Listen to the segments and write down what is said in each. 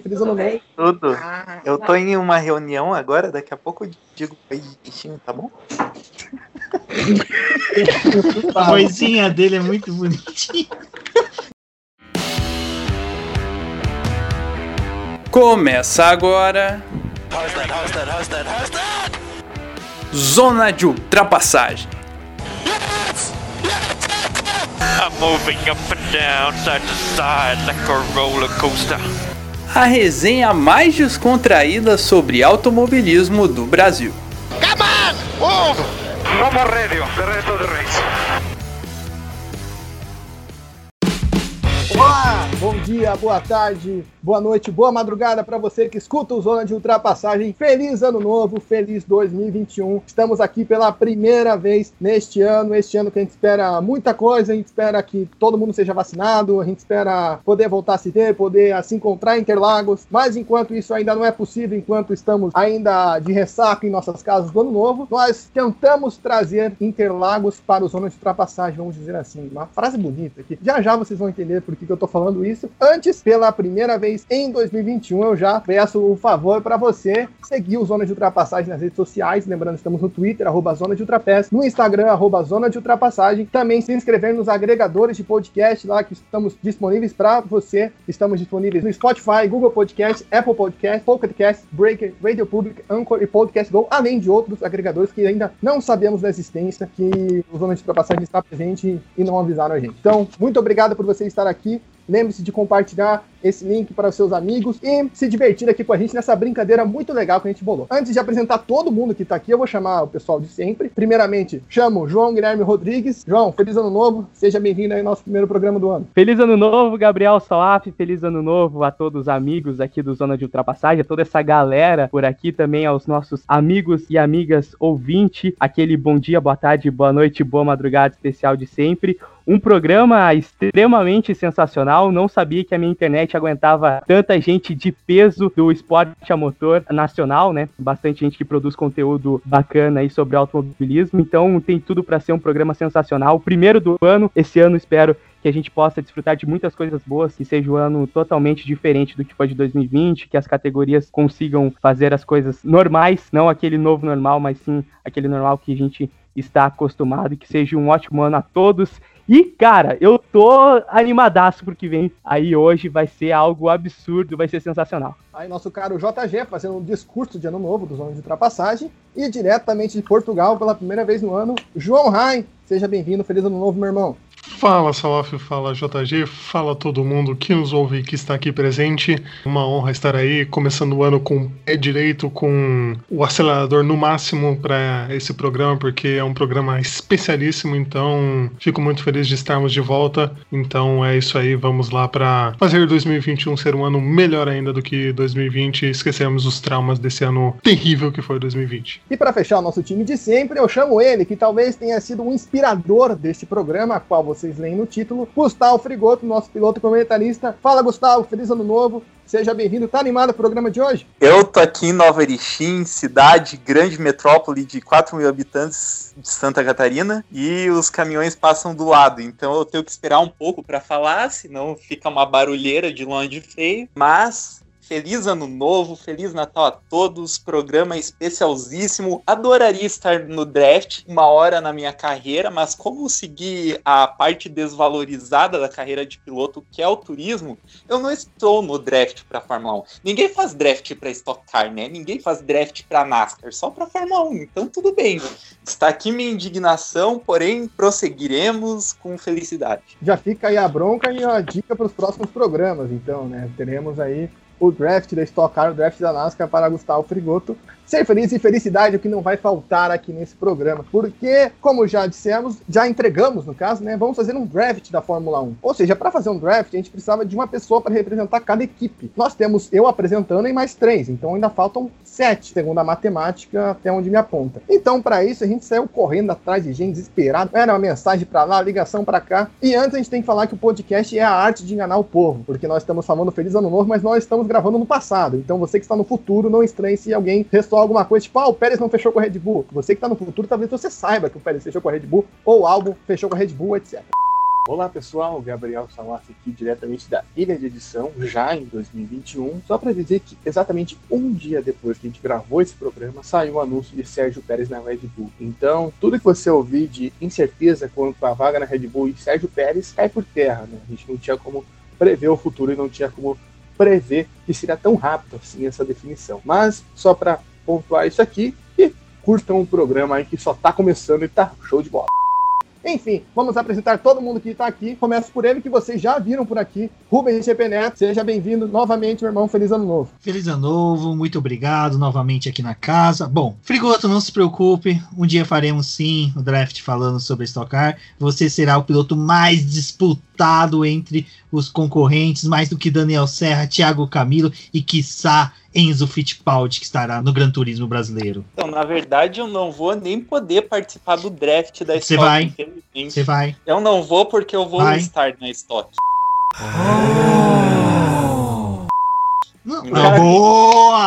Feliz ano novo. Tudo. Ah, eu tô em uma reunião agora, daqui a pouco eu digo beijinho, tá bom? a vozinha dele é muito bonitinha. Começa agora. Zona de ultrapassagem. I'm moving up and down, side to side like a roller coaster. A resenha mais descontraída sobre automobilismo do Brasil. On! No more radio, the rest of the race. Olá, bom dia, boa tarde, boa noite, boa madrugada para você que escuta o Zona de Ultrapassagem. Feliz ano novo, feliz 2021. Estamos aqui pela primeira vez neste ano, este ano que a gente espera muita coisa, a gente espera que todo mundo seja vacinado, a gente espera poder voltar a se ver, poder se encontrar em Interlagos, mas enquanto isso ainda não é possível, enquanto estamos ainda de ressaca em nossas casas do ano novo, nós tentamos trazer Interlagos para o Zona de Ultrapassagem, vamos dizer assim, uma frase bonita aqui. Já já vocês vão entender por que, que eu tô falando isso. Antes, pela primeira vez em 2021, eu já peço o favor para você seguir o Zona de Ultrapassagem nas redes sociais. Lembrando, estamos no Twitter, arroba Zona de Ultrapass, no Instagram, arroba Zona de Ultrapassagem. Também se inscrever nos agregadores de podcast lá que estamos disponíveis para você. Estamos disponíveis no Spotify, Google Podcast, Apple Podcast, Pocket Cast, Breaker, Radio Public, Anchor e Podcast Go, além de outros agregadores que ainda não sabemos da existência, que o Zona de Ultrapassagem está presente e não avisaram a gente. Então, muito obrigado por você estar aqui. Lembre-se de compartilhar esse link para os seus amigos e se divertir aqui com a gente nessa brincadeira muito legal que a gente bolou. Antes de apresentar todo mundo que está aqui, eu vou chamar o pessoal de sempre. Primeiramente, chamo João Guilherme Rodrigues. João, feliz ano novo. Seja bem-vindo ao nosso primeiro programa do ano. Feliz ano novo, Gabriel Salaf. Feliz ano novo a todos os amigos aqui do Zona de Ultrapassagem, a toda essa galera por aqui também, aos nossos amigos e amigas ouvinte. Aquele bom dia, boa tarde, boa noite, boa madrugada especial de sempre. Um programa extremamente sensacional. Não sabia que a minha internet aguentava tanta gente de peso do esporte a motor nacional, né? Bastante gente que produz conteúdo bacana aí sobre automobilismo. Então tem tudo para ser um programa sensacional. Primeiro do ano. Esse ano espero que a gente possa desfrutar de muitas coisas boas, que seja um ano totalmente diferente do que foi de 2020, que as categorias consigam fazer as coisas normais, não aquele novo normal, mas sim aquele normal que a gente está acostumado, que seja um ótimo ano a todos e, cara, eu tô animadaço porque vem aí hoje, vai ser algo absurdo, vai ser sensacional. Aí nosso caro JG fazendo um discurso de ano novo dos anos de ultrapassagem e diretamente de Portugal pela primeira vez no ano, João Rai. Seja bem-vindo, feliz ano novo, meu irmão. Fala Salaf, fala JG, fala todo mundo que nos ouve e que está aqui presente. Uma honra estar aí, começando o ano com o pé direito, com o acelerador no máximo para esse programa, porque é um programa especialíssimo, então fico muito feliz de estarmos de volta. Então é isso aí, vamos lá para fazer 2021 ser um ano melhor ainda do que 2020 e esquecermos os traumas desse ano terrível que foi 2020. E para fechar o nosso time de sempre, eu chamo ele, que talvez tenha sido um inspirador deste programa, qual vocês leem no título, Gustavo Frigoto, nosso piloto comentarista. Fala, Gustavo, feliz ano novo. Seja bem-vindo. Tá animado o programa de hoje? Eu tô aqui em Nova Erechim, cidade, grande metrópole de 4 mil habitantes de Santa Catarina, e os caminhões passam do lado. Então eu tenho que esperar um pouco para falar, senão fica uma barulheira de longe feio. Mas Feliz Ano Novo, Feliz Natal a todos, programa especialzíssimo. Adoraria estar no draft uma hora na minha carreira, mas como seguir a parte desvalorizada da carreira de piloto, que é o turismo, eu não estou no draft para Fórmula 1. Ninguém faz draft para Stock Car, né? Ninguém faz draft para NASCAR, só para Fórmula 1. Então tudo bem. Está aqui minha indignação, porém prosseguiremos com felicidade. Já fica aí a bronca e a dica para os próximos programas, então, né? Teremos aí o draft da Stock Car, o draft da NASCAR para Gustavo Frigoto. Ser feliz e felicidade é o que não vai faltar aqui nesse programa, porque, como já dissemos, já entregamos no caso, né? Vamos fazer um draft da Fórmula 1. Ou seja, para fazer um draft, a gente precisava de uma pessoa para representar cada equipe. Nós temos eu apresentando e mais três, então ainda faltam sete, segundo a matemática, até onde me aponta. Então, para isso, a gente saiu correndo atrás de gente desesperado. Era uma mensagem para lá, ligação para cá. E antes, a gente tem que falar que o podcast é a arte de enganar o povo, porque nós estamos falando Feliz Ano Novo, mas nós estamos gravando no passado. Então, você que está no futuro, não estranhe se alguém restou alguma coisa, tipo, ah, o Pérez não fechou com a Red Bull. Você que está no futuro, talvez você saiba que o Pérez fechou com a Red Bull, ou o álbum fechou com a Red Bull, etc. Olá pessoal, Gabriel Salaf aqui diretamente da Ilha de Edição, já em 2021. Só para dizer que exatamente um dia depois que a gente gravou esse programa, saiu o anúncio de Sérgio Pérez na Red Bull. Então, tudo que você ouvir de incerteza quanto à vaga na Red Bull e Sérgio Pérez cai por terra, né? A gente não tinha como prever o futuro e não tinha como prever que seria tão rápido assim essa definição. Mas, só para pontuar isso aqui, e curtam o programa aí que só tá começando e tá show de bola. Enfim, vamos apresentar todo mundo que está aqui. Começo por ele, que vocês já viram por aqui. Rubens GP Neto, seja bem-vindo novamente, meu irmão. Feliz ano novo. Feliz ano novo, muito obrigado novamente aqui na casa. Bom, Frigoto, não se preocupe, um dia faremos sim o draft falando sobre Stock Car. Você será o piloto mais disputado entre os concorrentes, mais do que Daniel Serra, Thiago Camilo e, quiçá, Enzo Fittipaldi, que estará no Gran Turismo brasileiro. Então, na verdade, eu não vou nem poder participar do draft da Você vai. Você vai. Eu não vou porque eu vou Vai. estar na Stock. Não, Cara, boa!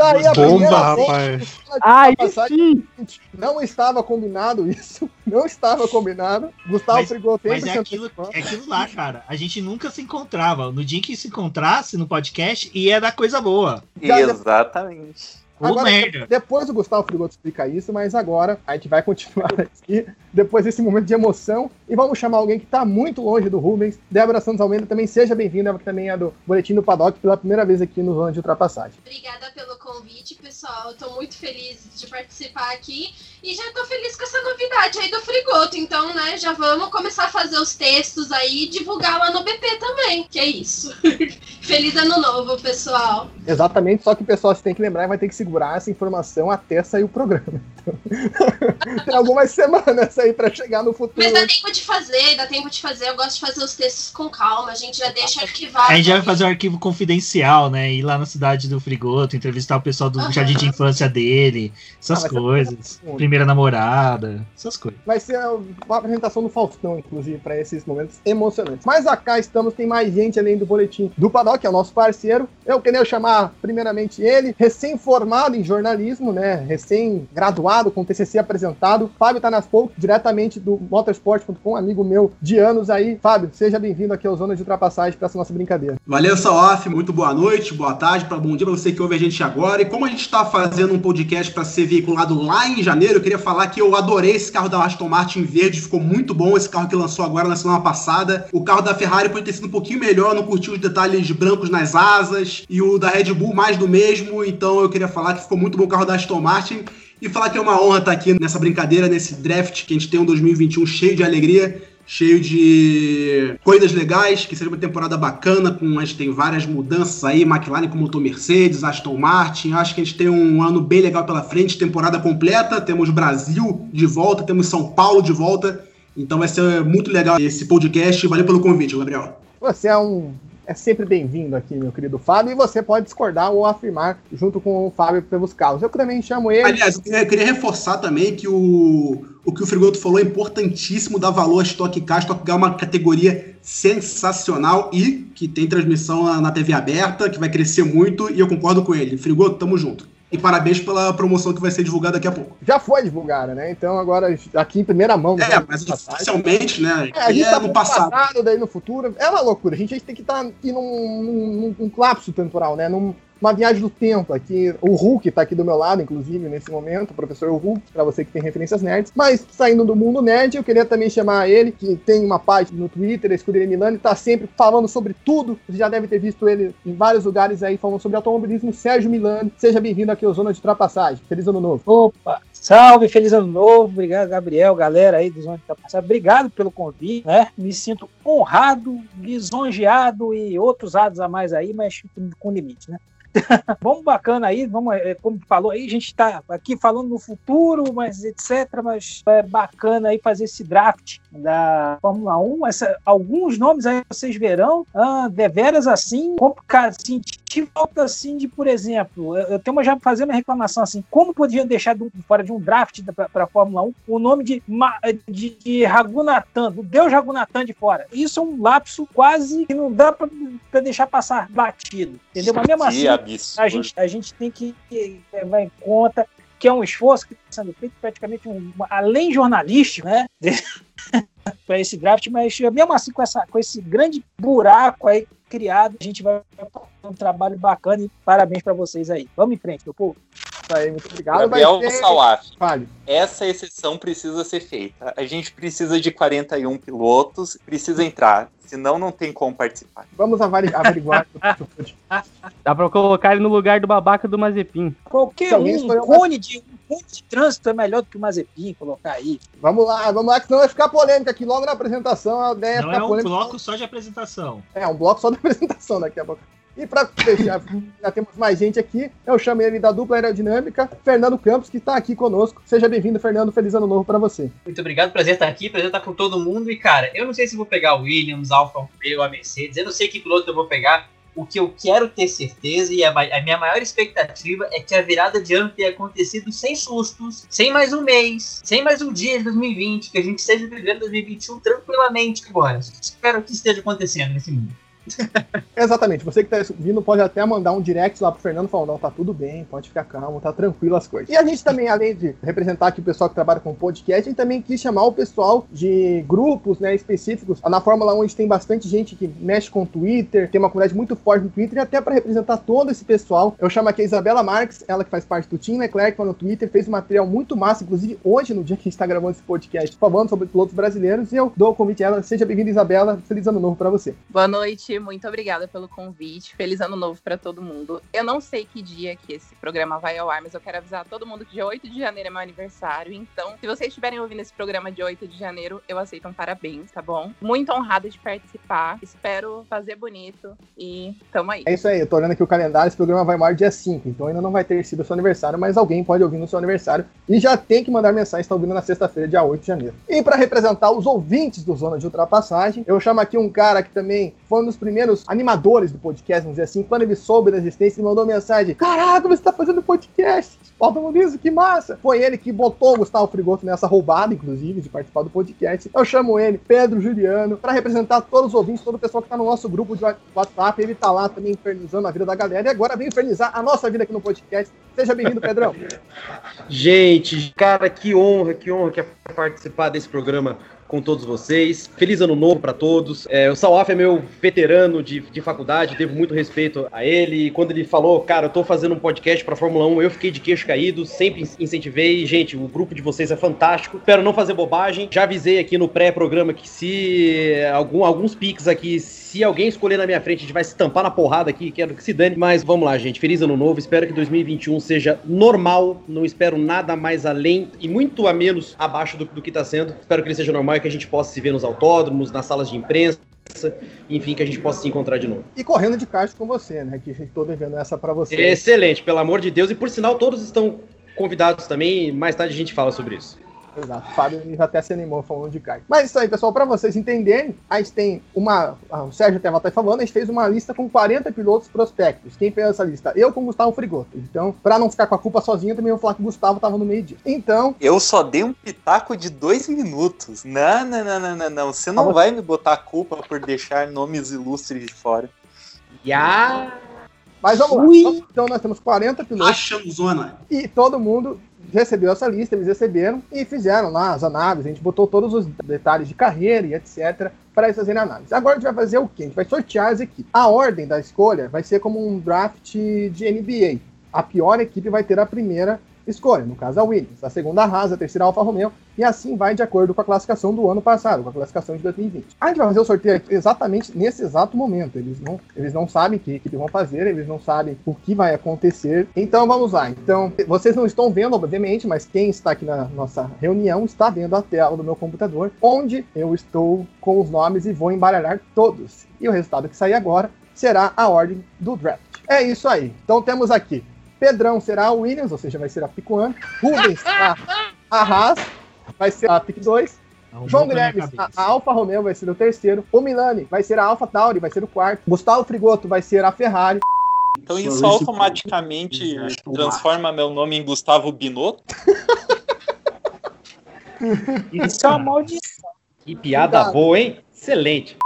Tá aí a Bomba, primeira vez rapaz. ultrapassagem. sim! Não estava combinado isso. Não estava combinado. Gustavo Mas- Frigoto Mas é aquilo, é aquilo lá, cara. A gente nunca se encontrava. No dia que se encontrasse no podcast, ia dar coisa boa. Exatamente. Agora. Depois o Gustavo Frigoto explica isso, mas agora a gente vai continuar aqui, depois desse momento de emoção, e vamos chamar alguém que está muito longe do Rubens. Débora Santos Almeida também seja bem-vinda, que também é do Boletim do Paddock, pela primeira vez aqui no Zona de Ultrapassagem. Obrigada pelo convite, pessoal. Tô muito feliz de participar aqui e já tô feliz com essa novidade aí do Frigoto. Então, né, já vamos começar a fazer os textos aí e divulgar lá no BP também. Que é isso. feliz ano novo, pessoal. Exatamente, só que o pessoal se tem que lembrar e vai ter que segurar essa informação até sair o programa. Então, tem algumas semanas aí para chegar no futuro. Mas dá tempo de fazer, dá tempo de fazer. Eu gosto de fazer os textos com calma. A gente já deixa arquivado. A gente vai fazer um arquivo confidencial, né? Ir lá na cidade do Frigoto, entrevistar o pessoal do Aham. jardim de infância dele, essas Ah, ser coisas. Primeira namorada, essas coisas. Vai ser uma apresentação do Faustão, inclusive, para esses momentos emocionantes. Mas acá estamos, tem mais gente além do boletim do Paddock, é o nosso parceiro. Eu queria chamar, primeiramente, ele, recém-formado em jornalismo, né? Recém-graduado, com TCC apresentado. Fábio Tanaspou, diretamente do motorsport.com, amigo meu de anos aí. Fábio, seja bem-vindo aqui ao Zona de Ultrapassagem para essa nossa brincadeira. Valeu, Salaf. Muito boa noite, boa tarde, pra, bom dia para você que ouve a gente agora. E como a gente está fazendo um podcast para ser veiculado lá em janeiro, eu queria falar que eu adorei esse carro da Aston Martin verde, ficou muito bom esse carro que lançou agora na semana passada. O carro da Ferrari pode ter sido um pouquinho melhor, não curti os detalhes brancos nas asas, e o da Red Bull mais do mesmo. Então eu queria falar que ficou muito bom o carro da Aston Martin. E falar que é uma honra estar aqui nessa brincadeira, nesse draft que a gente tem um 2021 cheio de alegria cheio de coisas legais, que seja uma temporada bacana, com a gente tem várias mudanças aí, McLaren com motor Mercedes, Aston Martin, acho que a gente tem um ano bem legal pela frente, temporada completa, temos Brasil de volta, temos São Paulo de volta, então vai ser muito legal esse podcast, valeu pelo convite, Gabriel. Você é um. É sempre bem-vindo aqui, meu querido Fábio, e você pode discordar ou afirmar junto com o Fábio pelos carros. Eu também chamo ele. Aliás, eu queria, reforçar também que o, o que o Frigoto falou é importantíssimo dar valor a Stock Car. Stock Car é uma categoria sensacional e que tem transmissão na, na TV aberta, que vai crescer muito, e eu concordo com ele. Frigoto, tamo junto. E parabéns pela promoção que vai ser divulgada daqui a pouco. Já foi divulgada, né? Então agora aqui em primeira mão. É, mas oficialmente, né? É, a gente é tá no passado. daí no futuro. É uma loucura. A gente tem que estar aqui num, num, num lapso temporal, né? Num, uma viagem do tempo aqui. O Hulk tá aqui do meu lado, inclusive, nesse momento, o professor Hulk, para você que tem referências nerds. Mas saindo do mundo nerd, eu queria também chamar ele, que tem uma página no Twitter, Escuderia Milano, e tá sempre falando sobre tudo. Você já deve ter visto ele em vários lugares aí falando sobre automobilismo. Sérgio Milano, seja bem-vindo aqui ao Zona de Ultrapassagem. Feliz ano novo. Opa, salve, feliz ano novo, obrigado Gabriel, galera aí do Zona de Ultrapassagem, obrigado pelo convite, né? Me sinto honrado, lisonjeado e outros ados a mais aí, mas com limite, né? vamos bacana aí, vamos, é, como falou aí, a gente está aqui falando no futuro, mas etc, mas é bacana aí fazer esse draft da Fórmula 1, essa, alguns nomes aí vocês verão, ah, deveras assim, complicado, assim, de falta assim de, por exemplo, eu, tenho uma já fazendo uma reclamação assim, como podiam deixar do, fora de um draft para a Fórmula 1 o nome de, de, de Ragunatan, do Deus Ragunatan de fora. Isso é um lapso quase que não dá para deixar passar batido, entendeu? Mas mesmo assim, absurdo. a gente, a gente tem que levar em conta que é um esforço que está sendo feito praticamente um, além jornalístico, né? para esse draft, mas mesmo assim, com, essa, com esse grande buraco aí criado, a gente vai fazer um trabalho bacana e parabéns para vocês aí. Vamos em frente, meu povo. Isso aí, muito obrigado. Gabriel Salaf, Fale. essa exceção precisa ser feita. A gente precisa de 41 pilotos, precisa entrar, senão não tem como participar. Vamos averiguar. Dá pra colocar ele no lugar do babaca do Mazepin. Qualquer um, um cone de, cone de trânsito é melhor do que o Mazepin colocar aí. vamos lá, vamos lá, que senão vai ficar polêmica aqui logo na apresentação. A ideia é Não ficar é um polêmica. bloco só de apresentação. É, um bloco só da apresentação daqui a pouco. E para fechar, já temos mais gente aqui. Eu chamo ele da dupla aerodinâmica, Fernando Campos, que está aqui conosco. Seja bem-vindo, Fernando. Feliz ano novo para você. Muito obrigado, prazer estar aqui, prazer estar com todo mundo. E, cara, eu não sei se vou pegar o Williams, Alfa Romeo, a Mercedes, eu não sei que piloto eu vou pegar. O que eu quero ter certeza e a, a minha maior expectativa é que a virada de ano tenha acontecido sem sustos, sem mais um mês, sem mais um dia de 2020, que a gente esteja vivendo 2021 tranquilamente agora. Espero que esteja acontecendo nesse mundo. Exatamente. Você que está vindo pode até mandar um direct lá pro Fernando falando, não, tá tudo bem, pode ficar calmo, tá tranquilo as coisas. E a gente também, além de representar aqui o pessoal que trabalha com podcast, a gente também quis chamar o pessoal de grupos, né, específicos. Na Fórmula 1 a gente tem bastante gente que mexe com o Twitter, tem uma comunidade muito forte no Twitter, e até para representar todo esse pessoal, eu chamo aqui a Isabela Marques, ela que faz parte do Team Leclerc, lá no Twitter, fez um material muito massa, inclusive hoje, no dia que a gente está gravando esse podcast, falando sobre pilotos brasileiros, e eu dou o convite a ela. Seja bem-vinda, Isabela. Feliz ano novo para você. Boa noite, muito obrigada pelo convite. Feliz ano novo para todo mundo. Eu não sei que dia que esse programa vai ao ar, mas eu quero avisar todo mundo que dia 8 de janeiro é meu aniversário. Então, se vocês estiverem ouvindo esse programa dia 8 de janeiro, eu aceito um parabéns, tá bom? Muito honrada de participar. Espero fazer bonito e tamo aí. É isso aí, eu tô olhando aqui o calendário, esse programa vai mar dia 5, então ainda não vai ter sido o seu aniversário, mas alguém pode ouvir no seu aniversário e já tem que mandar mensagem, está ouvindo na sexta-feira, dia 8 de janeiro. E para representar os ouvintes do Zona de Ultrapassagem, eu chamo aqui um cara que também foi um dos primeiros animadores do podcast, vamos dizer assim, quando ele soube da existência, ele mandou mensagem, caraca, você tá fazendo podcast, automobilismo, que massa! Foi ele que botou o Gustavo Frigoto nessa roubada, inclusive, de participar do podcast. Eu chamo ele, Pedro Juliano, para representar todos os ouvintes, todo o pessoal que tá no nosso grupo de WhatsApp, ele tá lá também infernizando a vida da galera, e agora vem infernizar a nossa vida aqui no podcast. Seja bem-vindo, Pedrão. Gente, cara, que honra, que honra que é participar desse programa com todos vocês. Feliz ano novo para todos. É, o Salaf é meu veterano de, de faculdade, devo muito respeito a ele. E quando ele falou, cara, eu tô fazendo um podcast pra Fórmula 1, eu fiquei de queixo caído, sempre incentivei. Gente, o grupo de vocês é fantástico. Espero não fazer bobagem. Já avisei aqui no pré-programa que se algum, alguns piques aqui, se alguém escolher na minha frente, a gente vai se tampar na porrada aqui, quero que se dane. Mas vamos lá, gente. Feliz ano novo. Espero que 2021 seja normal. Não espero nada mais além e muito a menos abaixo do, do que tá sendo. Espero que ele seja normal e que a gente possa se ver nos autódromos, nas salas de imprensa. Enfim, que a gente possa se encontrar de novo. E correndo de kart com você, né? Que estou devendo essa para você. Excelente, pelo amor de Deus. E por sinal, todos estão convidados também. Mais tarde a gente fala sobre isso. Exato, o Fábio já até se animou falando de kart. Mas isso aí, pessoal, para vocês entenderem, a gente tem uma. O Sérgio até vai falando, a gente fez uma lista com 40 pilotos prospectos. Quem fez essa lista? Eu com o Gustavo Frigoto. Então, para não ficar com a culpa sozinho, também vou falar que o Gustavo estava no meio disso. Então. Eu só dei um pitaco de dois minutos. Não, não, não, não, não, não. Você não vai me botar a culpa por deixar nomes ilustres de fora. Ya! Mas vamos lá. Então nós temos 40 pilotos. Achamos zona. E todo mundo recebeu essa lista, eles receberam e fizeram lá as análises. A gente botou todos os detalhes de carreira e etc. para eles fazerem análise. Agora a gente vai fazer o quê? A gente vai sortear as equipes. A ordem da escolha vai ser como um draft de NBA. A pior equipe vai ter a primeira escolha, no caso a Williams, a segunda a Haas, a terceira a Alfa Romeo, e assim vai de acordo com a classificação do ano passado, com a classificação de 2020. A gente vai fazer o sorteio exatamente nesse exato momento. Eles não, eles não sabem que equipe vão fazer, eles não sabem o que vai acontecer. Então vamos lá. Então, vocês não estão vendo, obviamente, mas quem está aqui na nossa reunião está vendo a tela do meu computador, onde eu estou com os nomes e vou embaralhar todos. E o resultado que sair agora será a ordem do draft. É isso aí. Então temos aqui Pedrão será a Williams, ou seja, vai ser a 1. Rubens será a Haas, vai ser a pick 2. João Guilherme, a, a Alfa Romeo vai ser o terceiro. O Milani vai ser a Alfa Tauri, vai ser o quarto. Gustavo Frigoto vai ser a Ferrari. Então isso automaticamente transforma meu nome em Gustavo Binotto? Isso é uma maldição. Que piada boa, hein? Excelente.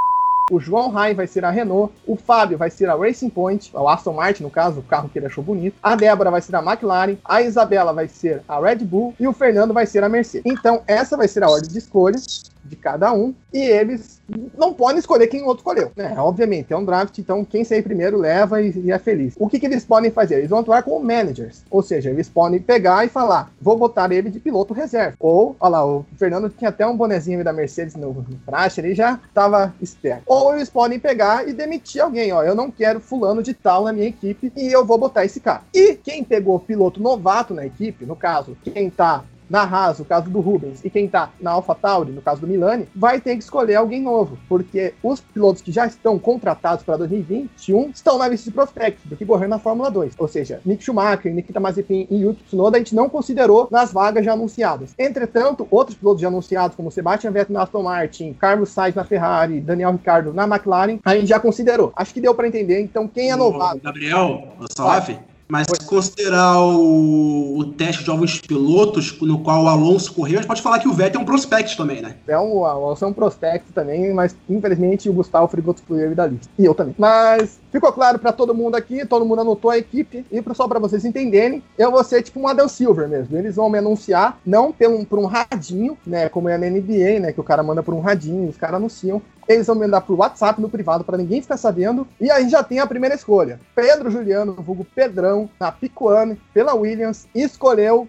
O João Rai vai ser a Renault, o Fábio vai ser a Racing Point, o Aston Martin, no caso, o carro que ele achou bonito. A Débora vai ser a McLaren, a Isabela vai ser a Red Bull e o Fernando vai ser a Mercedes. Então, essa vai ser a ordem de escolha. De cada um e eles não podem escolher quem o outro escolheu, né? Obviamente, é um draft, então quem sair primeiro leva e, e é feliz. O que, que eles podem fazer? Eles vão atuar como managers, ou seja, eles podem pegar e falar, vou botar ele de piloto reserva. Ou, olha lá, o Fernando tinha até um bonezinho da Mercedes no, no praxe, ele já estava esperto. Ou eles podem pegar e demitir alguém, ó, eu não quero fulano de tal na minha equipe e eu vou botar esse cara. E quem pegou piloto novato na equipe, no caso, quem tá na Haas, no caso do Rubens, e quem tá na AlphaTauri, no caso do Milani, vai ter que escolher alguém novo, porque os pilotos que já estão contratados para 2021 estão na lista de prospectos do que correr na Fórmula 2. Ou seja, Nick Schumacher, Nikita Mazepin e Yuki Tsunoda a gente não considerou nas vagas já anunciadas. Entretanto, outros pilotos já anunciados, como Sebastian Vettel na Aston Martin, Carlos Sainz na Ferrari, Daniel Ricciardo na McLaren, a gente já considerou. Acho que deu para entender, então quem é novato... Gabriel, Salaf, mas se considerar o, o, teste de alguns pilotos, no qual o Alonso correu, a gente pode falar que o Vettel é um prospect também, né? É um, o Alonso é um prospect também, mas infelizmente o Gustavo Frigoto excluiu da lista. E eu também. Mas ficou claro para todo mundo aqui, todo mundo anotou a equipe. E só para vocês entenderem, eu vou ser tipo um Adel Silver mesmo. Eles vão me anunciar, não pelo, por um radinho, né? Como é na NBA, né? Que o cara manda por um radinho, os caras anunciam. Eles vão mandar por WhatsApp no privado para ninguém ficar sabendo. E aí já tem a primeira escolha. Pedro Juliano, vulgo Pedrão, na Picuane, pela Williams, escolheu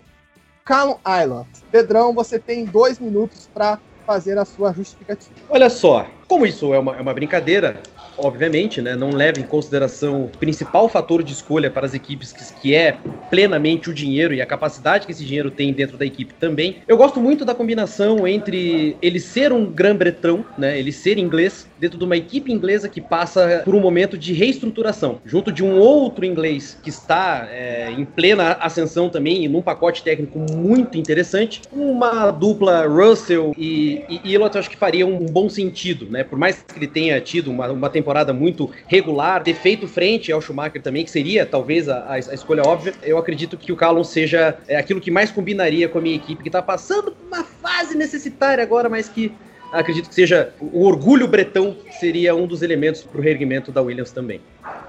Callum Island. Pedrão, você tem dois minutos para fazer a sua justificativa. Olha só, como isso é uma, é uma brincadeira, obviamente, né, não leva em consideração o principal fator de escolha para as equipes, que, que, é plenamente o dinheiro e a capacidade que esse dinheiro tem dentro da equipe também. Eu gosto muito da combinação entre ele ser um Grã-Breton, né, ele ser inglês, dentro de uma equipe inglesa que passa por um momento de reestruturação, junto de um outro inglês que está é, em plena ascensão também, num pacote técnico muito interessante, uma dupla Russell e, e Ilott, acho que faria um bom sentido, né, por mais que ele tenha tido uma, uma temporada temporada muito regular, ter feito frente ao Schumacher também, que seria talvez a, a escolha óbvia. Eu acredito que o Callum seja é, aquilo que mais combinaria com a minha equipe, que está passando por uma fase necessitária agora, mas que acredito que seja o orgulho bretão seria um dos elementos para o reerguimento da Williams também.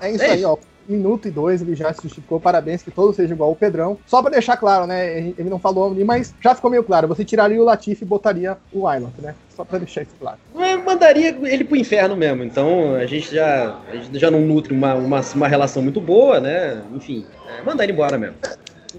É isso é aí, ó minuto e dois ele já se justificou. Parabéns, que todo seja igual o Pedrão. Só para deixar claro, né? Ele não falou ali, mas já ficou meio claro. Você tiraria o Latifi e botaria o Island, né? Só para deixar isso claro. Eu mandaria ele pro inferno mesmo. Então a gente já, a gente já não nutre uma, uma, uma relação muito boa, né? Enfim, é, mandar ele embora mesmo.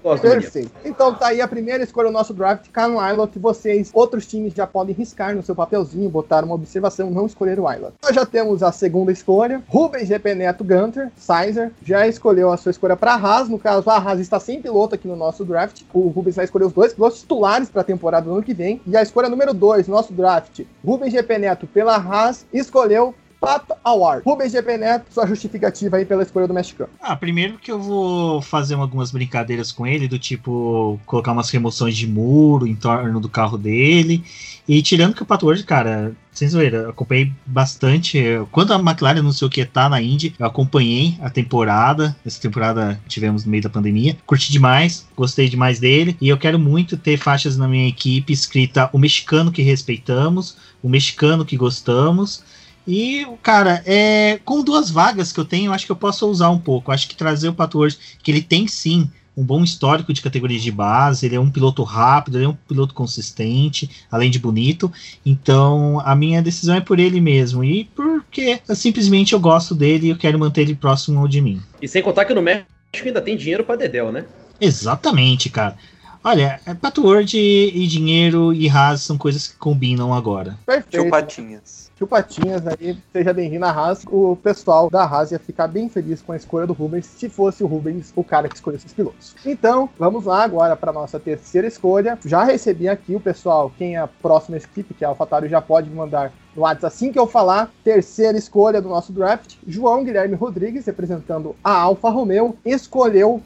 Perfeito. Então tá aí a primeira escolha do nosso draft, Callum Island, que vocês, outros times já podem riscar no seu papelzinho, botar uma observação, não escolher o Island. Nós já temos a segunda escolha, Rubens GP Neto Gunter, Sizer, já escolheu a sua escolha para Haas, no caso a Haas está sem piloto aqui no nosso draft, o Rubens vai escolher os dois pilotos titulares para a temporada do ano que vem, e a escolha número 2, nosso draft, Rubens GP Neto pela Haas, escolheu Pato Award. Rubens GP Neto, sua justificativa aí pela escolha do mexicano. Ah, primeiro que eu vou fazer algumas brincadeiras com ele, do tipo colocar umas remoções de muro em torno do carro dele. E tirando que o Pato Award, cara, sem zoeira, acompanhei bastante. Quando a McLaren anunciou que ia estar na Indy, eu acompanhei a temporada. Essa temporada tivemos no meio da pandemia. Curti demais, gostei demais dele. E eu quero muito ter faixas na minha equipe escrita o mexicano que respeitamos, o mexicano que gostamos e, cara, é, com duas vagas que eu tenho, eu acho que eu posso usar um pouco. Acho que trazer o Pato hoje, que ele tem sim um bom histórico de categorias de base, ele é um piloto rápido, ele é um piloto consistente, além de bonito. Então, a minha decisão é por ele mesmo. E porque eu, simplesmente eu gosto dele e eu quero manter ele próximo de mim. E sem contar que no México ainda tem dinheiro para Dedel, né? Exatamente, cara. Olha, é Patword e dinheiro e Haas são coisas que combinam agora. Perfeito. Tio Patinhas. Tio Patinhas aí, seja bem-vindo à Haas. O pessoal da Haas ia ficar bem feliz com a escolha do Rubens se fosse o Rubens o cara que escolheu esses pilotos. Então, vamos lá agora para nossa terceira escolha. Já recebi aqui o pessoal, quem é a próxima equipe, que é a AlphaTauri, já pode mandar no WhatsApp assim que eu falar. Terceira escolha do nosso draft, João Guilherme Rodrigues, representando a Alfa Romeo, escolheu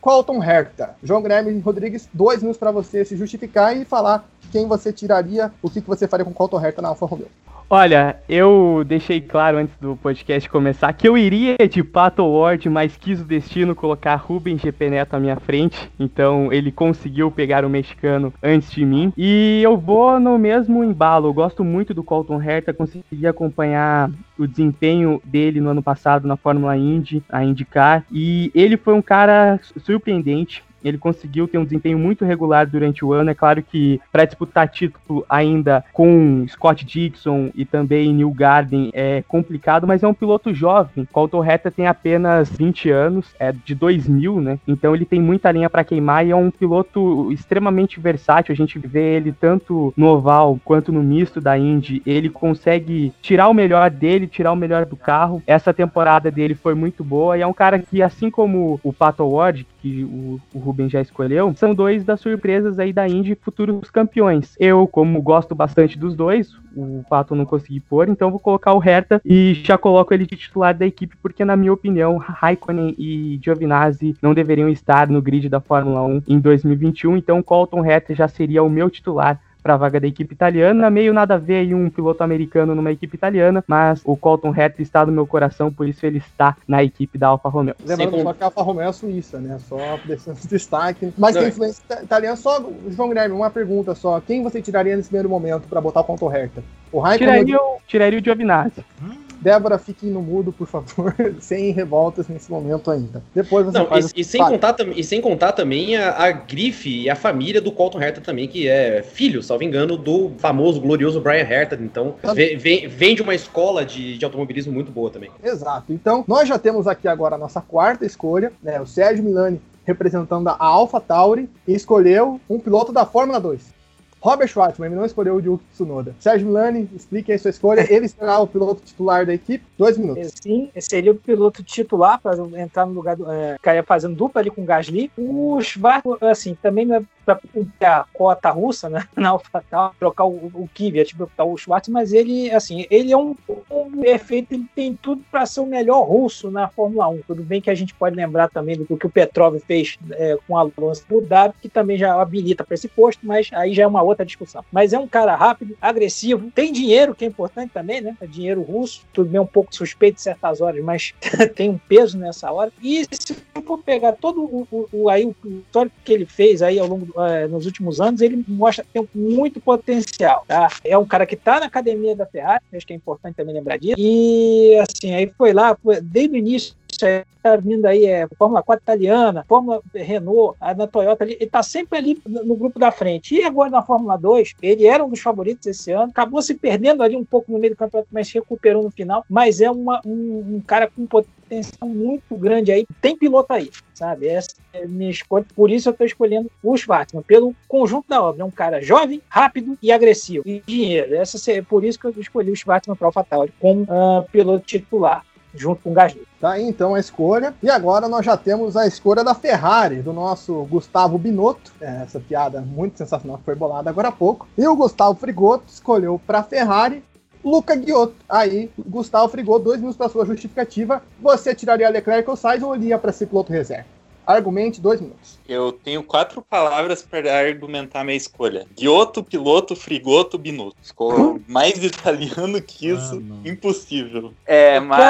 Colton Herta. João Guilherme Rodrigues, dois minutos para você se justificar e falar quem você tiraria, o que, que você faria com Colton Herta na Alfa Romeo. Olha, eu deixei claro antes do podcast começar que eu iria de Pato Ward, mas quis o destino colocar Rubens GP Neto à minha frente. Então ele conseguiu pegar o mexicano antes de mim. E eu vou no mesmo embalo. Eu gosto muito do Colton Herta, consegui acompanhar o desempenho dele no ano passado na Fórmula Indy, a IndyCar. E ele foi um cara surpreendente ele conseguiu ter um desempenho muito regular durante o ano. É claro que para disputar título ainda com Scott Dixon e também Neil Garden é complicado, mas é um piloto jovem. Colton Herta tem apenas 20 anos, é de 2000, né? Então ele tem muita linha para queimar e é um piloto extremamente versátil. A gente vê ele tanto no oval quanto no misto da Indy. Ele consegue tirar o melhor dele, tirar o melhor do carro. Essa temporada dele foi muito boa e é um cara que, assim como o Pato Ward, que o, o Ruben já escolheu, são dois das surpresas aí da Indy futuros campeões. Eu, como gosto bastante dos dois, o Pato não consegui pôr, então vou colocar o Herta e já coloco ele de titular da equipe, porque na minha opinião, Raikkonen e Giovinazzi não deveriam estar no grid da Fórmula 1 em 2021, então Colton Herta já seria o meu titular para a vaga da equipe italiana. Meio nada a ver aí um piloto americano numa equipe italiana, mas o Colton Herta está no meu coração, por isso ele está na equipe da Alfa Romeo. Lembrando só que a Alfa Romeo é suíça, né? Só deixando destaque. Mas tem influência italiana. Só, João Guilherme, uma pergunta só. Quem você tiraria nesse primeiro momento para botar o Colton Herta? O Raikkonen... Tiraria, o, tiraria o Giovinazzi. Hum? Débora, fique no mudo, por favor, sem revoltas nesse momento ainda. Depois você Não, faz e, e sem contar, e sem contar também a, a grife e a família do Colton Herta também, que é filho, salvo engano, do famoso, glorioso Brian Herta. Então, vem, vem, vem de uma escola de, de automobilismo muito boa também. Exato. Então, nós já temos aqui agora a nossa quarta escolha, né? O Sérgio Milani representando a Alpha Tauri e escolheu um piloto da Fórmula 2. Robert Schwartzman não escolheu o Yuki Tsunoda. Sérgio Milani, explique aí sua escolha. Ele será o piloto titular da equipe. Dois minutos. Sim, seria o piloto titular para entrar no lugar do. É, ficaria fazendo dupla ali com o Gasly. O Schwartzman, assim, também não é para a cota russa, né? Na AlphaTauri, trocar o, o Kvyat, tipo, o Schwartz, mas ele, assim, ele é um, um efeito, ele tem tudo para ser o melhor russo na Fórmula 1. Tudo bem que a gente pode lembrar também do que o Petrov fez é, com a Alonso do W, que também já habilita para esse posto, mas aí já é uma outra discussão. Mas é um cara rápido, agressivo, tem dinheiro, que é importante também, né? É dinheiro russo, tudo bem um pouco suspeito em certas horas, mas tem um peso nessa hora. E se for pegar todo o, o, o aí o histórico que ele fez aí ao longo do, é, nos últimos anos, ele mostra tem muito potencial. Tá? É um cara que está na academia da Ferrari, acho que é importante também lembrar disso. E assim, aí foi lá, foi, desde o início está vindo aí, é Fórmula 4 italiana, Fórmula Renault, na Toyota ele está sempre ali no grupo da frente. E agora na Fórmula 2, ele era um dos favoritos esse ano, acabou se perdendo ali um pouco no meio do campeonato, mas recuperou no final. Mas é uma, um, um cara com potencial muito grande aí. Tem piloto aí, sabe? Essa é minha escolha. Por isso eu estou escolhendo o Schwartzman, pelo conjunto da obra. É um cara jovem, rápido e agressivo. E dinheiro. Essa, é por isso que eu escolhi o Schwartzman para o AlphaTauri como uh, piloto titular junto com o Gasly. Tá aí então a escolha. E agora nós já temos a escolha da Ferrari, do nosso Gustavo Binotto. É, essa piada muito sensacional que foi bolada agora há pouco. E o Gustavo Frigoto escolheu para a Ferrari Luca Guiotto. Aí, Gustavo Frigoto, dois minutos para sua justificativa. Você tiraria Leclerc ou Sainz ou iria para ser piloto reserva? Argumente, dois minutos. Eu tenho quatro palavras para argumentar minha escolha: Giotto, piloto, frigoto, binotto. Ficou mais italiano que isso, ah, impossível. É, mas.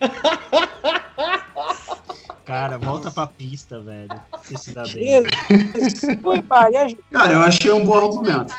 Cara, volta pra pista, velho. Você se dá bem. Cara, eu achei um bom argumento.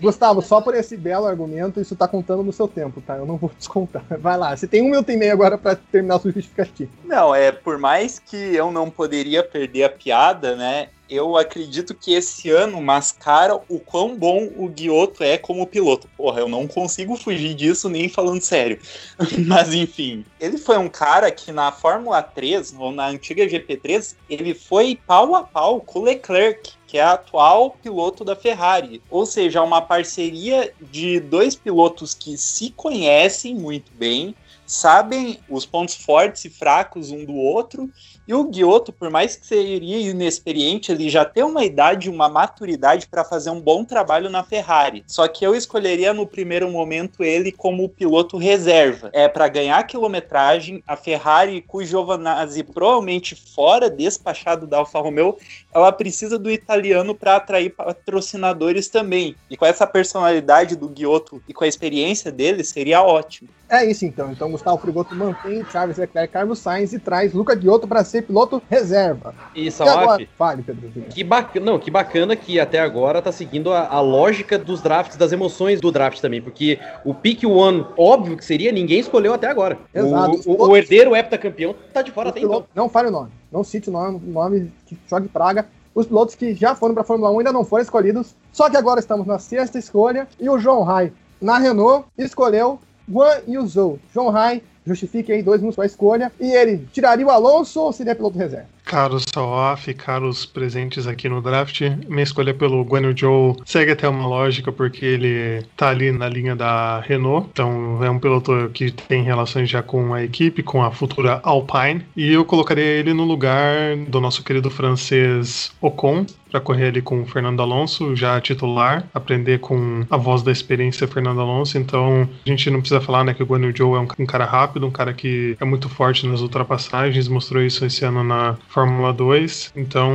Gustavo, só por esse belo argumento, isso tá contando no seu tempo, tá? Eu não vou descontar. Vai lá, você tem um minuto e meio agora para terminar a sua justificativa. Não, é por mais que eu não poderia perder a piada, né? Eu acredito que esse ano mascara o quão bom o Guioto é como piloto. Porra, eu não consigo fugir disso nem falando sério. Mas enfim, ele foi um cara que na Fórmula 3, ou na antiga GP3, ele foi pau a pau com o Leclerc que é atual piloto da Ferrari. Ou seja, uma parceria de dois pilotos que se conhecem muito bem, sabem os pontos fortes e fracos um do outro e o Guioto, por mais que seria inexperiente, ele já tem uma idade, uma maturidade para fazer um bom trabalho na Ferrari. Só que eu escolheria no primeiro momento ele como piloto reserva. É para ganhar quilometragem, a Ferrari, com o Giovanazzi provavelmente fora, despachado da Alfa Romeo, ela precisa do italiano para atrair patrocinadores também. E com essa personalidade do Guioto e com a experiência dele, seria ótimo. É isso então. Então, pilotos, tá? O Frigoto mantém Charles Leclerc, Carlos Sainz e traz Luca Giotto para ser piloto reserva. E Salaf, agora, fale, Pedro. que bacana, não, que bacana que até agora tá seguindo a, a lógica dos drafts, das emoções do draft também, porque o pick one, óbvio que seria, ninguém escolheu até agora. Exato. O, o, o herdeiro heptacampeão tá de fora até então. pilotos- Não fale o nome. Não cite o nome, nome que jogue praga. Os pilotos que já foram para a Fórmula 1 ainda não foram escolhidos. Só que agora estamos na sexta escolha. E o João Rai, na Renault, escolheu Guan Yuzhou. João Rai, justifique aí dois minutos para a escolha. E ele tiraria o Alonso ou seria piloto reserva? Caros Salaf, caros presentes aqui no draft, minha escolha pelo Guanyu Zhou. Segue até uma lógica porque ele tá ali na linha da Renault, então é um piloto que tem relações já com a equipe, com a futura Alpine, e eu colocaria ele no lugar do nosso querido francês Ocon, para correr ali com o Fernando Alonso, já titular, aprender com a voz da experiência Fernando Alonso. Então, a gente não precisa falar né, que o Guan Zhou é um, um cara rápido, um cara que é muito forte nas ultrapassagens, mostrou isso esse ano na Fórmula 2. Então,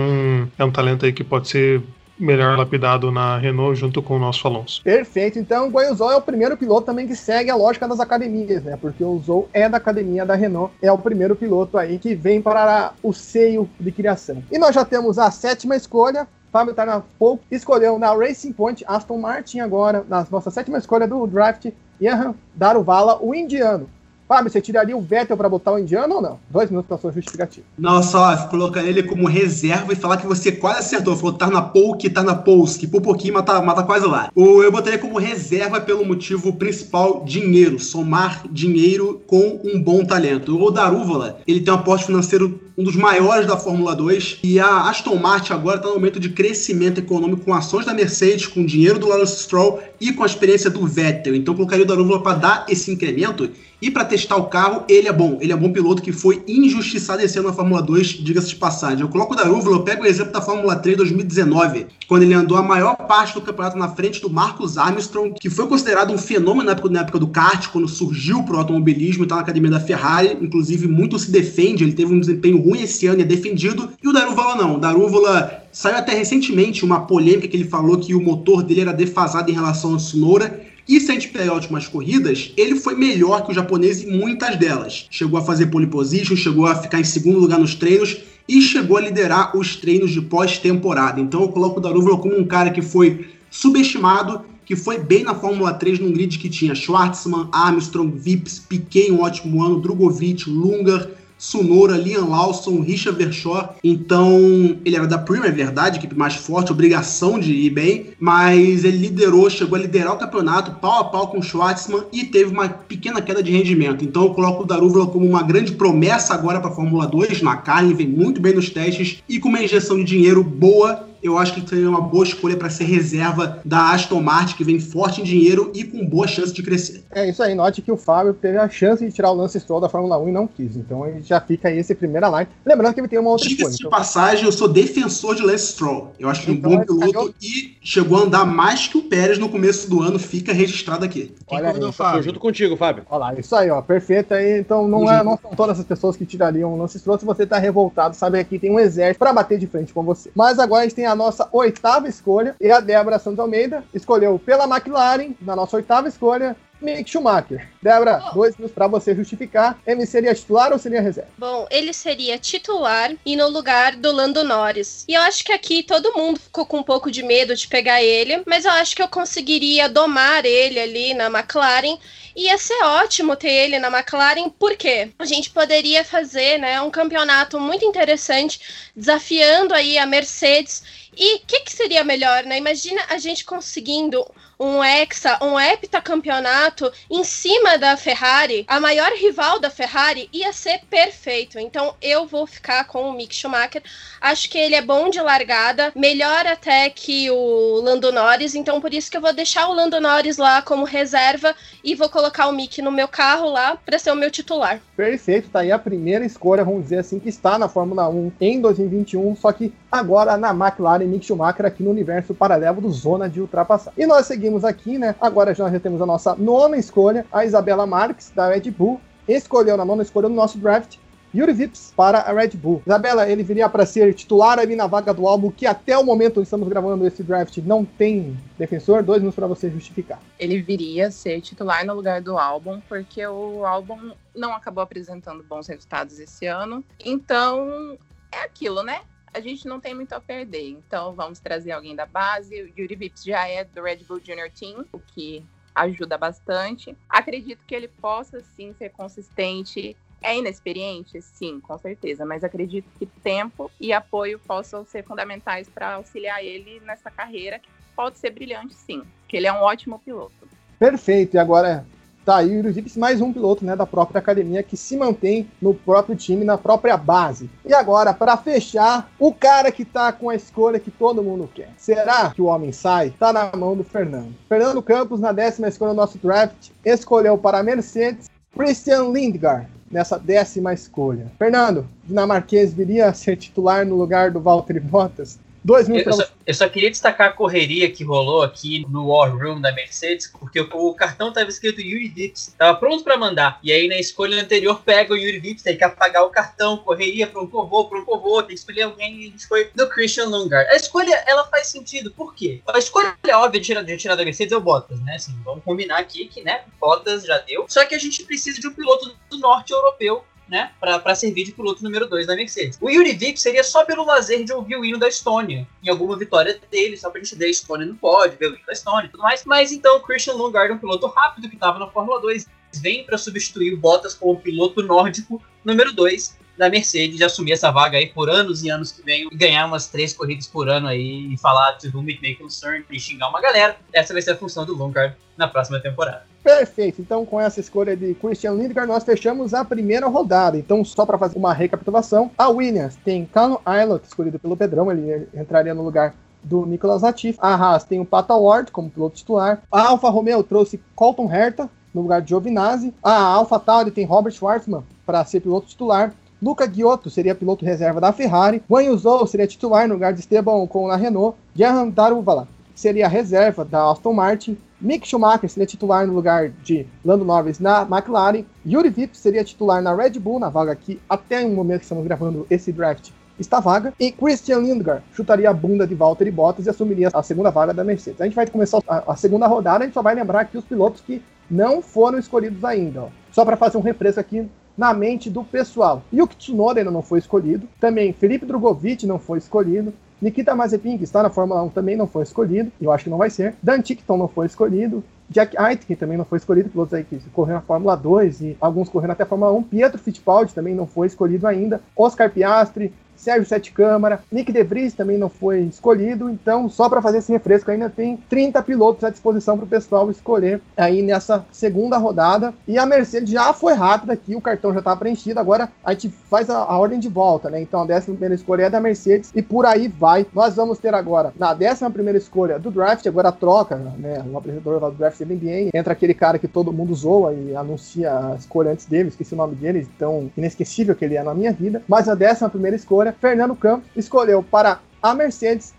é um talento aí que pode ser melhor lapidado na Renault junto com o nosso Alonso. Perfeito. Então, o Zhou é o primeiro piloto também que segue a lógica das academias, né? Porque o Zhou é da academia da Renault, é o primeiro piloto aí que vem para o seio de criação. E nós já temos a sétima escolha. Fábio tá na Pouco, escolheu na Racing Point Aston Martin agora, na nossa sétima escolha do draft, Johan Daruvala, o indiano. Fábio, você tiraria o Vettel para botar o indiano ou não? Dois minutos para sua justificativa. Não, só colocar ele como reserva e falar que você quase acertou. Falou, tá na Polk, tá na Polsk, por pouquinho, mas mas tá quase lá. O, eu botaria como reserva pelo motivo principal, dinheiro. Somar dinheiro com um bom talento. O Darúvala, ele tem um aporte financeiro um dos maiores da Fórmula 2 e a Aston Martin agora está no momento de crescimento econômico com ações da Mercedes, com dinheiro do Lawrence Stroll e com a experiência do Vettel. Então colocaria o Darúvala para dar esse incremento e para testar o carro, ele é bom. Ele é um bom piloto que foi injustiçado esse ano na Fórmula 2, diga-se de passagem. Eu coloco o Darúvala, eu pego o exemplo da Fórmula 3 2019, quando ele andou a maior parte do campeonato na frente do Marcus Armstrong, que foi considerado um fenômeno na época, na época do kart, quando surgiu pro automobilismo e tá na academia da Ferrari. Inclusive, muito se defende, ele teve um desempenho ruim esse ano e é defendido. E o Darúvala não. O Darúvala saiu até recentemente uma polêmica que ele falou que o motor dele era defasado em relação ao Tsunoda. E se a gente pegar últimas corridas, ele foi melhor que o japonês em muitas delas. Chegou a fazer pole position, chegou a ficar em segundo lugar nos treinos e chegou a liderar os treinos de pós-temporada. Então eu coloco o Darúvala como um cara que foi subestimado, que foi bem na Fórmula 3 num grid que tinha Schwartzman, Armstrong, Vips, Piquet um ótimo ano, Drogovic, Lungar, Sunora, Liam Lawson, Richard Vershaw. Então, ele era da Prima, é verdade, equipe mais forte, obrigação de ir bem, mas ele liderou, chegou a liderar o campeonato pau a pau com o Schwartzman e teve uma pequena queda de rendimento. Então, eu coloco o Darúvala como uma grande promessa agora para a Fórmula 2 na carne, vem muito bem nos testes e com uma injeção de dinheiro boa eu acho que seria uma boa escolha para ser reserva da Aston Martin, que vem forte em dinheiro e com boa chance de crescer. É isso aí, note que o Fábio teve a chance de tirar o Lance Stroll da Fórmula 1 e não quis. Então ele já fica aí esse primeira line. Lembrando que ele tem uma outra escolha. Diga-se de Então, passagem, eu sou defensor de Lance Stroll. Eu acho que um Então, bom ele piloto caiu- e chegou a andar mais que o Pérez no começo do ano, fica registrado aqui. Quem Olha aí, Fábio? junto contigo, Fábio. Olha lá, isso aí, ó, perfeito aí. Então não, é, não são todas as pessoas que tirariam o Lance Stroll. Se você tá revoltado, sabe que aqui tem um exército pra bater de frente com você. Mas agora a gente tem a nossa oitava escolha e a Débora Santos Almeida escolheu pela McLaren, na nossa oitava escolha, Mick Schumacher. Débora, dois minutos pra você justificar. Ele seria titular ou seria reserva? Bom, ele seria titular e no lugar do Lando Norris. E eu acho que aqui todo mundo ficou com um pouco de medo de pegar ele, mas eu acho que eu conseguiria domar ele ali na McLaren. Ia ser ótimo ter ele na McLaren, porque a gente poderia fazer né, um campeonato muito interessante, desafiando aí a Mercedes. E o que, que seria melhor, né? Imagina a gente conseguindo um hexa, um heptacampeonato em cima da Ferrari, a maior rival da Ferrari, ia ser perfeito. Então eu vou ficar com o Mick Schumacher. Acho que ele é bom de largada, melhor até que o Lando Norris. Então por isso que eu vou deixar o Lando Norris lá como reserva e vou colocar o Mick no meu carro lá para ser o meu titular. Perfeito, tá aí a primeira escolha, vamos dizer assim, que está na Fórmula 1 em 2021, só que agora na McLaren Mick Schumacher aqui no universo paralelo do Zona de Ultrapassagem. E nós seguimos aqui, né? Agora já, já temos a nossa nona escolha, a Isabela Marques, da Red Bull, escolheu na nona escolha do nosso draft Yuri Vips para a Red Bull. Isabela, ele viria para ser titular ali na vaga do álbum, que até o momento estamos gravando esse draft não tem defensor. Dois minutos para você justificar. Ele viria ser titular no lugar do álbum, porque o álbum não acabou apresentando bons resultados esse ano. Então, é aquilo, né? A gente não tem muito a perder. Então, vamos trazer alguém da base. O Yuri Vips já é do Red Bull Junior Team, o que ajuda bastante. Acredito que ele possa sim ser consistente. É inexperiente? Sim, com certeza, mas acredito que tempo e apoio possam ser fundamentais para auxiliar ele nessa carreira, que pode ser brilhante sim, que ele é um ótimo piloto. Perfeito, e agora tá aí o Yuri mais um piloto né, da própria academia que se mantém no próprio time, na própria base. E agora, para fechar, o cara que tá com a escolha que todo mundo quer. Será que o homem sai? Tá na mão do Fernando. Fernando Campos, na décima escolha do nosso draft, escolheu para a Mercedes Christian Lindgaard nessa décima escolha. Fernando, dinamarquês viria a ser titular no lugar do Valtteri Bottas? Dois mil eu, só, eu só queria destacar a correria que rolou aqui no War Room da Mercedes, porque o, o cartão estava escrito Yuri Vips, estava pronto para mandar. E aí na escolha anterior pega o Yuri Vips, tem que apagar o cartão, correria para um corvô, para um corvô, tem que escolher alguém e a gente foi do Christian Lungard. A escolha ela faz sentido, por quê? A escolha óbvia de tirar, de tirar da Mercedes é o Bottas, né? Assim, vamos combinar aqui que, né, Bottas já deu. Só que a gente precisa de um piloto do norte europeu né, para servir de piloto número 2 da Mercedes. O Yuri seria só pelo lazer de ouvir o hino da Estônia, em alguma vitória dele, só pra gente ver a Estônia no pódio, ver o hino da Estônia e tudo mais. Mas então Christian Lundgaard, um piloto rápido que estava na Fórmula 2, vem para substituir o Bottas como piloto nórdico número 2 da Mercedes de assumir essa vaga aí por anos e anos que vem e ganhar umas três corridas por ano aí e falar to whom may concern e xingar uma galera. Essa vai ser a função do Lundgaard na próxima temporada. Perfeito. Então, com essa escolha de Christian Lindgaard, nós fechamos a primeira rodada. Então, só para fazer uma recapitulação, a Williams tem Callum Aylott, escolhido pelo Pedrão, ele entraria no lugar do Nicolas Latifi. A Haas tem o Pata Ward como piloto titular. A Alfa Romeo trouxe Colton Herta no lugar de Giovinazzi. A Alfa Tauri tem Robert Schwartzman para ser piloto titular. Luca Giotto seria piloto reserva da Ferrari. Wang Yuzhou seria titular no lugar de Esteban Ocon na Renault. Gerhard Daruvala seria reserva da Aston Martin. Mick Schumacher seria titular no lugar de Lando Norris na McLaren. Yuri Vips seria titular na Red Bull, na vaga que até o momento que estamos gravando esse draft está vaga. E Christian Lindgaard chutaria a bunda de Valtteri Bottas e assumiria a segunda vaga da Mercedes. A gente vai começar a, a segunda rodada, a gente só vai lembrar aqui os pilotos que não foram escolhidos ainda. Ó. Só para fazer um refresco aqui na mente do pessoal. Yuki Tsunoda ainda não foi escolhido. Também Felipe Drogovic não foi escolhido. Nikita Mazepin, que está na Fórmula 1, também não foi escolhido. Eu acho que não vai ser. Dan Tickton não foi escolhido. Jack Aitken também não foi escolhido, pilotos aí que correram na Fórmula 2 e alguns correram até a Fórmula 1. Pietro Fittipaldi também não foi escolhido ainda. Oscar Piastri, Sérgio Sete Câmara, Nick De Vries também não foi escolhido, então só para fazer esse refresco ainda tem 30 pilotos à disposição para o pessoal escolher aí nessa segunda rodada. E a Mercedes já foi rápida aqui, o cartão já está preenchido, agora a gente faz a, a, ordem de volta, né? Então a décima primeira escolha é da Mercedes e por aí vai. Nós vamos ter agora na décima primeira escolha do draft, agora a troca, né? O apresentador do draft da NBA, entra aquele cara que todo mundo zoa e anuncia a escolha antes dele, esqueci o nome dele, tão inesquecível que ele é na minha vida. Mas a décima primeira escolha Fernando Campos escolheu para a Mercedes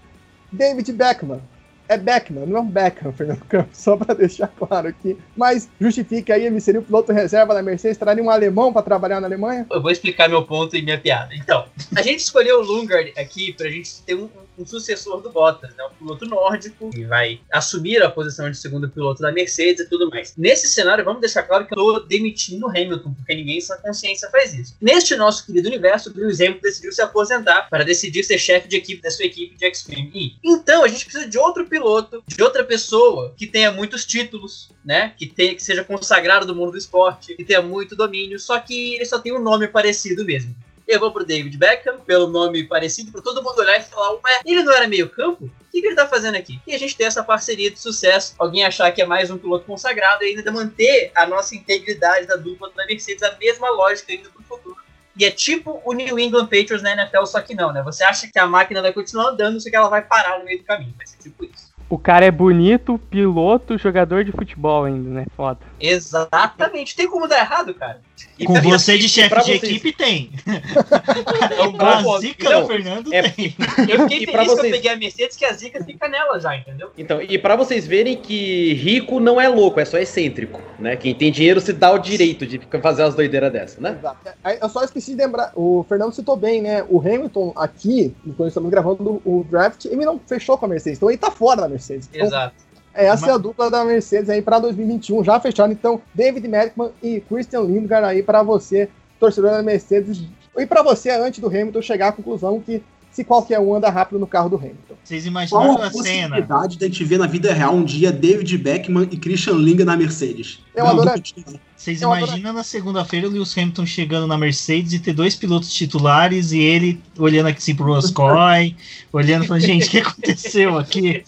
David Beckman. É Beckman, não é um Beckham, Fernando Campos, só para deixar claro aqui. Mas justifique aí, ele seria o piloto reserva da Mercedes, traria um alemão para trabalhar na Alemanha? Eu vou explicar meu ponto e minha piada. Então, a gente escolheu o Lungard aqui para a gente ter um, um sucessor do Bottas, né? Um piloto nórdico que vai assumir a posição de segundo piloto da Mercedes e tudo mais. Nesse cenário, vamos deixar claro que eu tô demitindo o Hamilton, porque ninguém em sua consciência faz isso. Neste nosso querido universo, o Lewis Hamilton decidiu se aposentar para decidir ser chefe de equipe da sua equipe de Xtreme E. Então, a gente precisa de outro piloto, de outra pessoa que tenha muitos títulos, né? Que, tenha, que seja consagrado do mundo do esporte, que tenha muito domínio, só que ele só tem um nome parecido mesmo. Eu vou pro David Beckham, pelo nome parecido, para todo mundo olhar e falar, ué, ele não era meio campo? O que, que ele tá fazendo aqui? E a gente tem essa parceria de sucesso, alguém achar que é mais um piloto consagrado e ainda manter a nossa integridade da dupla da Mercedes, a mesma lógica ainda pro futuro. E é tipo o New England Patriots na NFL, só que não, né? Você acha que a máquina vai continuar andando, só que ela vai parar no meio do caminho. Vai ser tipo isso. O cara é bonito, piloto, jogador de futebol ainda, né? Foda. Exatamente. Tem como dar errado, cara? E Com pra- você de chefe de equipe tem. É um Com bom a zica Não, do Fernando é- tem. Eu fiquei E feliz que vocês- eu peguei a Mercedes, que a zica fica nela já, entendeu? Então, e pra vocês verem que rico não é louco, é só excêntrico, né? Quem tem dinheiro se dá o direito de fazer as doideiras dessa, né? Exato. Eu só esqueci de lembrar, o Fernando citou bem, né? O Hamilton aqui, quando estamos gravando o draft, ele não fechou com a Mercedes, então ele tá fora da Mercedes. Então, Exato. Essa é a Mas- dupla da Mercedes aí para 2021, já fechado. Então, David Merckman e Christian Lindgren aí para você, torcedor da Mercedes. E para você, antes do Hamilton, chegar à conclusão que se qualquer um anda rápido no carro do Hamilton. Vocês Qual imaginaram a a cena? possibilidade de a gente ver na vida real um dia David Beckman e Christian Linger na Mercedes? Eu Não, adoraria. não- Vocês Eu imaginam na segunda-feira o Lewis Hamilton chegando na Mercedes e ter dois pilotos titulares e ele olhando aqui assim pro Roscoe, olhando e falando, gente, o que aconteceu aqui?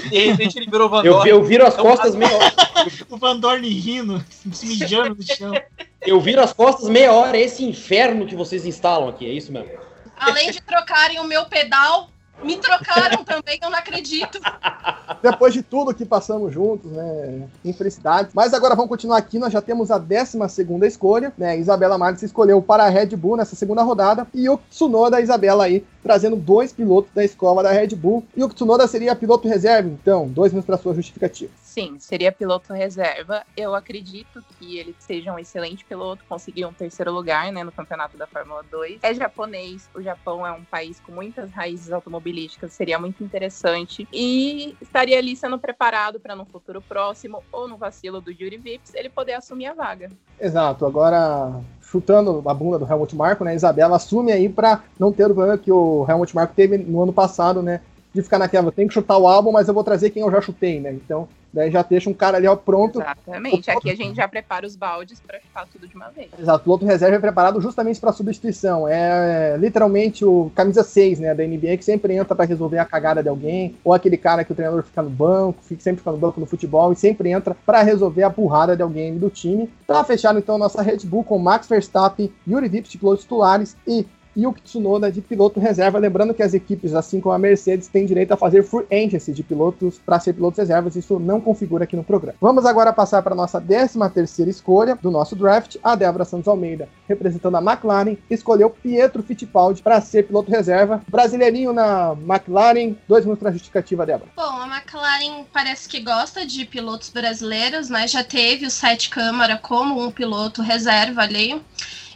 De repente ele virou Van Eu, Dorn. eu viro as costas meia hora. O Van Dorn rindo, se mijando no chão. Eu viro as costas meia hora, é esse inferno que vocês instalam aqui, é isso mesmo. Além de trocarem o meu pedal, me trocaram também, eu não acredito. Depois de tudo que passamos juntos, né? Infelicidade. Mas agora vamos continuar aqui. Nós já temos a 12 escolha, né? Isabela Marques escolheu para a Red Bull nessa segunda rodada. E o Tsunoda, Isabela aí, trazendo dois pilotos da escola da Red Bull. E o Tsunoda seria piloto reserva, então. Dois minutos para sua justificativa. Sim, seria piloto reserva. Eu acredito que ele seja um excelente piloto, conseguiu um terceiro lugar né, no campeonato da Fórmula 2. É japonês, o Japão é um país com muitas raízes automobilísticas, seria muito interessante. E estaria ali sendo preparado para no futuro próximo ou no vacilo do Yuri Vips ele poder assumir a vaga. Exato. Agora, chutando a bunda do Helmut Marko, né? Isabela assume aí para não ter o problema que o Helmut Marko teve no ano passado, né? De ficar naquela, tem que chutar o álbum, mas eu vou trazer quem eu já chutei, né? Então, daí já deixa um cara ali, ó, pronto. Exatamente. Aqui a gente já prepara os baldes para chutar tudo de uma vez. Exato, o piloto reserva é preparado justamente para substituição. É literalmente o camisa 6, né, da NBA que sempre entra para resolver a cagada de alguém, ou aquele cara que o treinador fica no banco, fica sempre fica no banco no futebol e sempre entra para resolver a burrada de alguém do time. Tá fechado então nossa Red Bull com Max Verstappen, Yuri Vips de pilotos titulares e Yuki Tsunoda de piloto reserva. Lembrando que as equipes, assim como a Mercedes, têm direito a fazer free agency de pilotos para ser pilotos reservas. Isso não configura aqui no programa. Vamos agora passar para a nossa 13 terceira escolha do nosso draft. A Débora Santos Almeida, representando a McLaren, escolheu Pietro Fittipaldi para ser piloto reserva. Brasileirinho na McLaren. Dois minutos para justificativa, Débora. Bom, a McLaren parece que gosta de pilotos brasileiros, né? Já teve o Sete Câmara como um piloto reserva ali.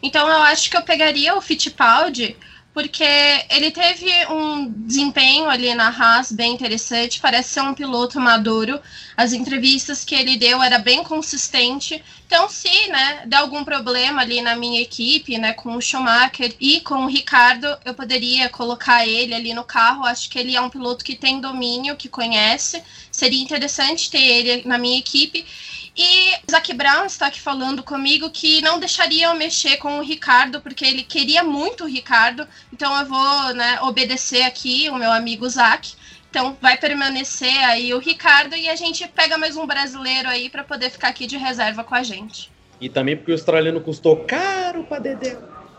Então eu acho que eu pegaria o Fittipaldi, porque ele teve um desempenho ali na Haas bem interessante, parece ser um piloto maduro. As entrevistas que ele deu era bem consistente. Então, se né, der algum problema ali na minha equipe, né, com o Schumacher e com o Ricardo, eu poderia colocar ele ali no carro. Acho que ele é um piloto que tem domínio, que conhece. Seria interessante ter ele na minha equipe. E Zac Brown está aqui falando comigo que não deixaria eu mexer com o Ricardo, porque ele queria muito o Ricardo. Então eu vou né, obedecer aqui o meu amigo Zac. Então vai permanecer aí o Ricardo e a gente pega mais um brasileiro aí para poder ficar aqui de reserva com a gente. E também porque o australiano custou caro pra Dedé.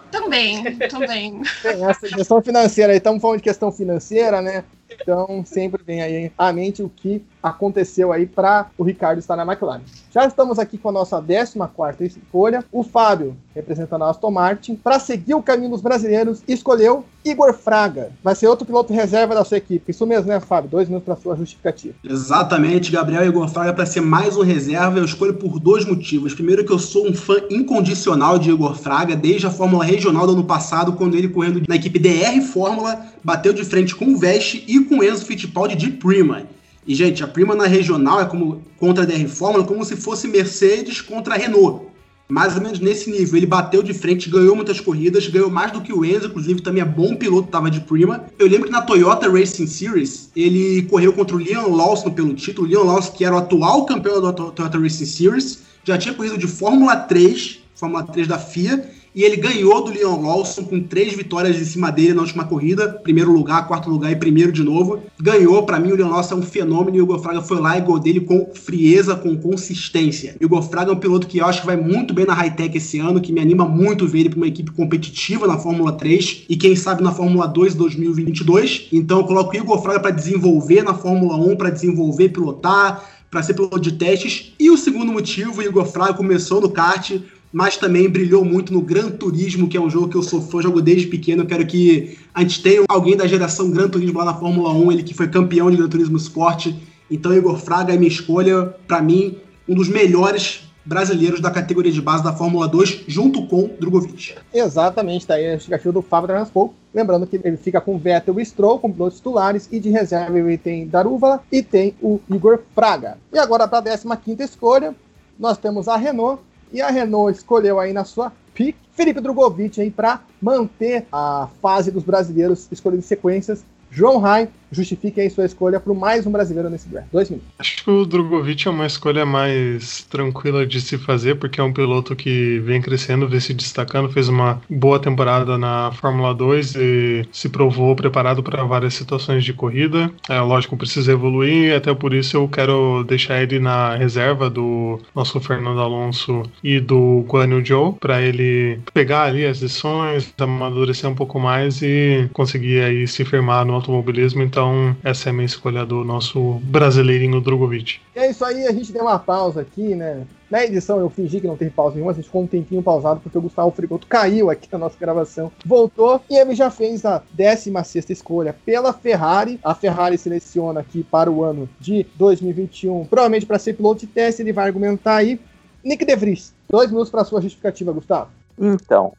Também, também. Tem essa questão financeira aí, estamos falando de questão financeira, né? Então sempre vem aí à mente o que aconteceu aí para o Ricardo estar na McLaren. Já estamos aqui com a nossa 14 escolha. O Fábio, representando a Aston Martin, para seguir o caminho dos brasileiros, escolheu Igor Fraga. Vai ser outro piloto reserva da sua equipe. Isso mesmo, né, Fábio? Dois minutos para sua justificativa. Exatamente, Gabriel Igor Fraga para ser mais um reserva, eu escolho por dois motivos. Primeiro que eu sou um fã incondicional de Igor Fraga, desde a Fórmula Regional do ano passado, quando ele correndo na equipe DR Fórmula, bateu de frente com o Veste e com o Enzo Fittipaldi de Prima. E, gente, a Prima na regional é como contra a DR Fórmula, como se fosse Mercedes contra a Renault. Mais ou menos nesse nível. Ele bateu de frente, ganhou muitas corridas, ganhou mais do que o Enzo, inclusive também é bom piloto, tava de Prima. Eu lembro que na Toyota Racing Series, ele correu contra o Leon Lawson pelo título. O Leon Lawson, que era o atual campeão da Toyota Racing Series, já tinha corrido de Fórmula 3, Fórmula 3 da FIA, e ele ganhou do Leon Lawson com três vitórias em cima dele na última corrida, primeiro lugar, quarto lugar e primeiro de novo. Ganhou, para mim o Leon Lawson é um fenômeno e o Hugo Fraga foi lá e gol dele com frieza, com consistência. O Hugo Fraga é um piloto que eu acho que vai muito bem na high-tech esse ano, que me anima muito ver ele para uma equipe competitiva na Fórmula 3 e quem sabe na Fórmula 2 2022. Então eu coloco o Hugo Fraga para desenvolver na Fórmula 1, para desenvolver, pilotar, para ser piloto de testes. E o segundo motivo, o Igor Fraga começou no kart, mas também brilhou muito no Gran Turismo, que é um jogo que eu sou fã, jogo desde pequeno. Eu quero que a gente tenha alguém da geração Gran Turismo lá na Fórmula 1, ele que foi campeão de Gran Turismo Sport. Então, Igor Fraga é minha escolha, para mim, um dos melhores brasileiros da categoria de base da Fórmula 2, junto com Drogovic. Exatamente, tá aí a justificativa do Fábio Transpol. Lembrando que ele fica com Vettel e Stroll, com pilotos titulares, e de reserva ele tem Darúvala e tem o Igor Fraga. E agora para a 15 escolha, nós temos a Renault, e a Renault escolheu aí na sua pick Felipe Drogovic aí para manter a fase dos brasileiros escolhendo sequências. João Rai, justifique aí sua escolha para mais um brasileiro nesse draft. Dois minutos. Acho que o Drogovic é uma escolha mais tranquila de se fazer, porque é um piloto que vem crescendo, vem se destacando, fez uma boa temporada na Fórmula 2 e se provou preparado para várias situações de corrida. É lógico, precisa evoluir, até por isso eu quero deixar ele na reserva do nosso Fernando Alonso e do Guan Yu Zhou, para ele pegar ali as lições, amadurecer um pouco mais e conseguir aí se firmar no automobilismo. Então, então, essa é a minha escolha do nosso brasileirinho Drogovic. E é isso aí, a gente deu uma pausa aqui, né? Na edição eu fingi que não teve pausa nenhuma, a gente ficou um tempinho pausado porque o Gustavo Frigoto caiu aqui na nossa gravação. Voltou e ele já fez a 16 escolha pela Ferrari. A Ferrari seleciona aqui para o ano de 2021, provavelmente para ser piloto de teste, ele vai argumentar aí. Nick De Vries, dois minutos para sua justificativa, Gustavo. Então.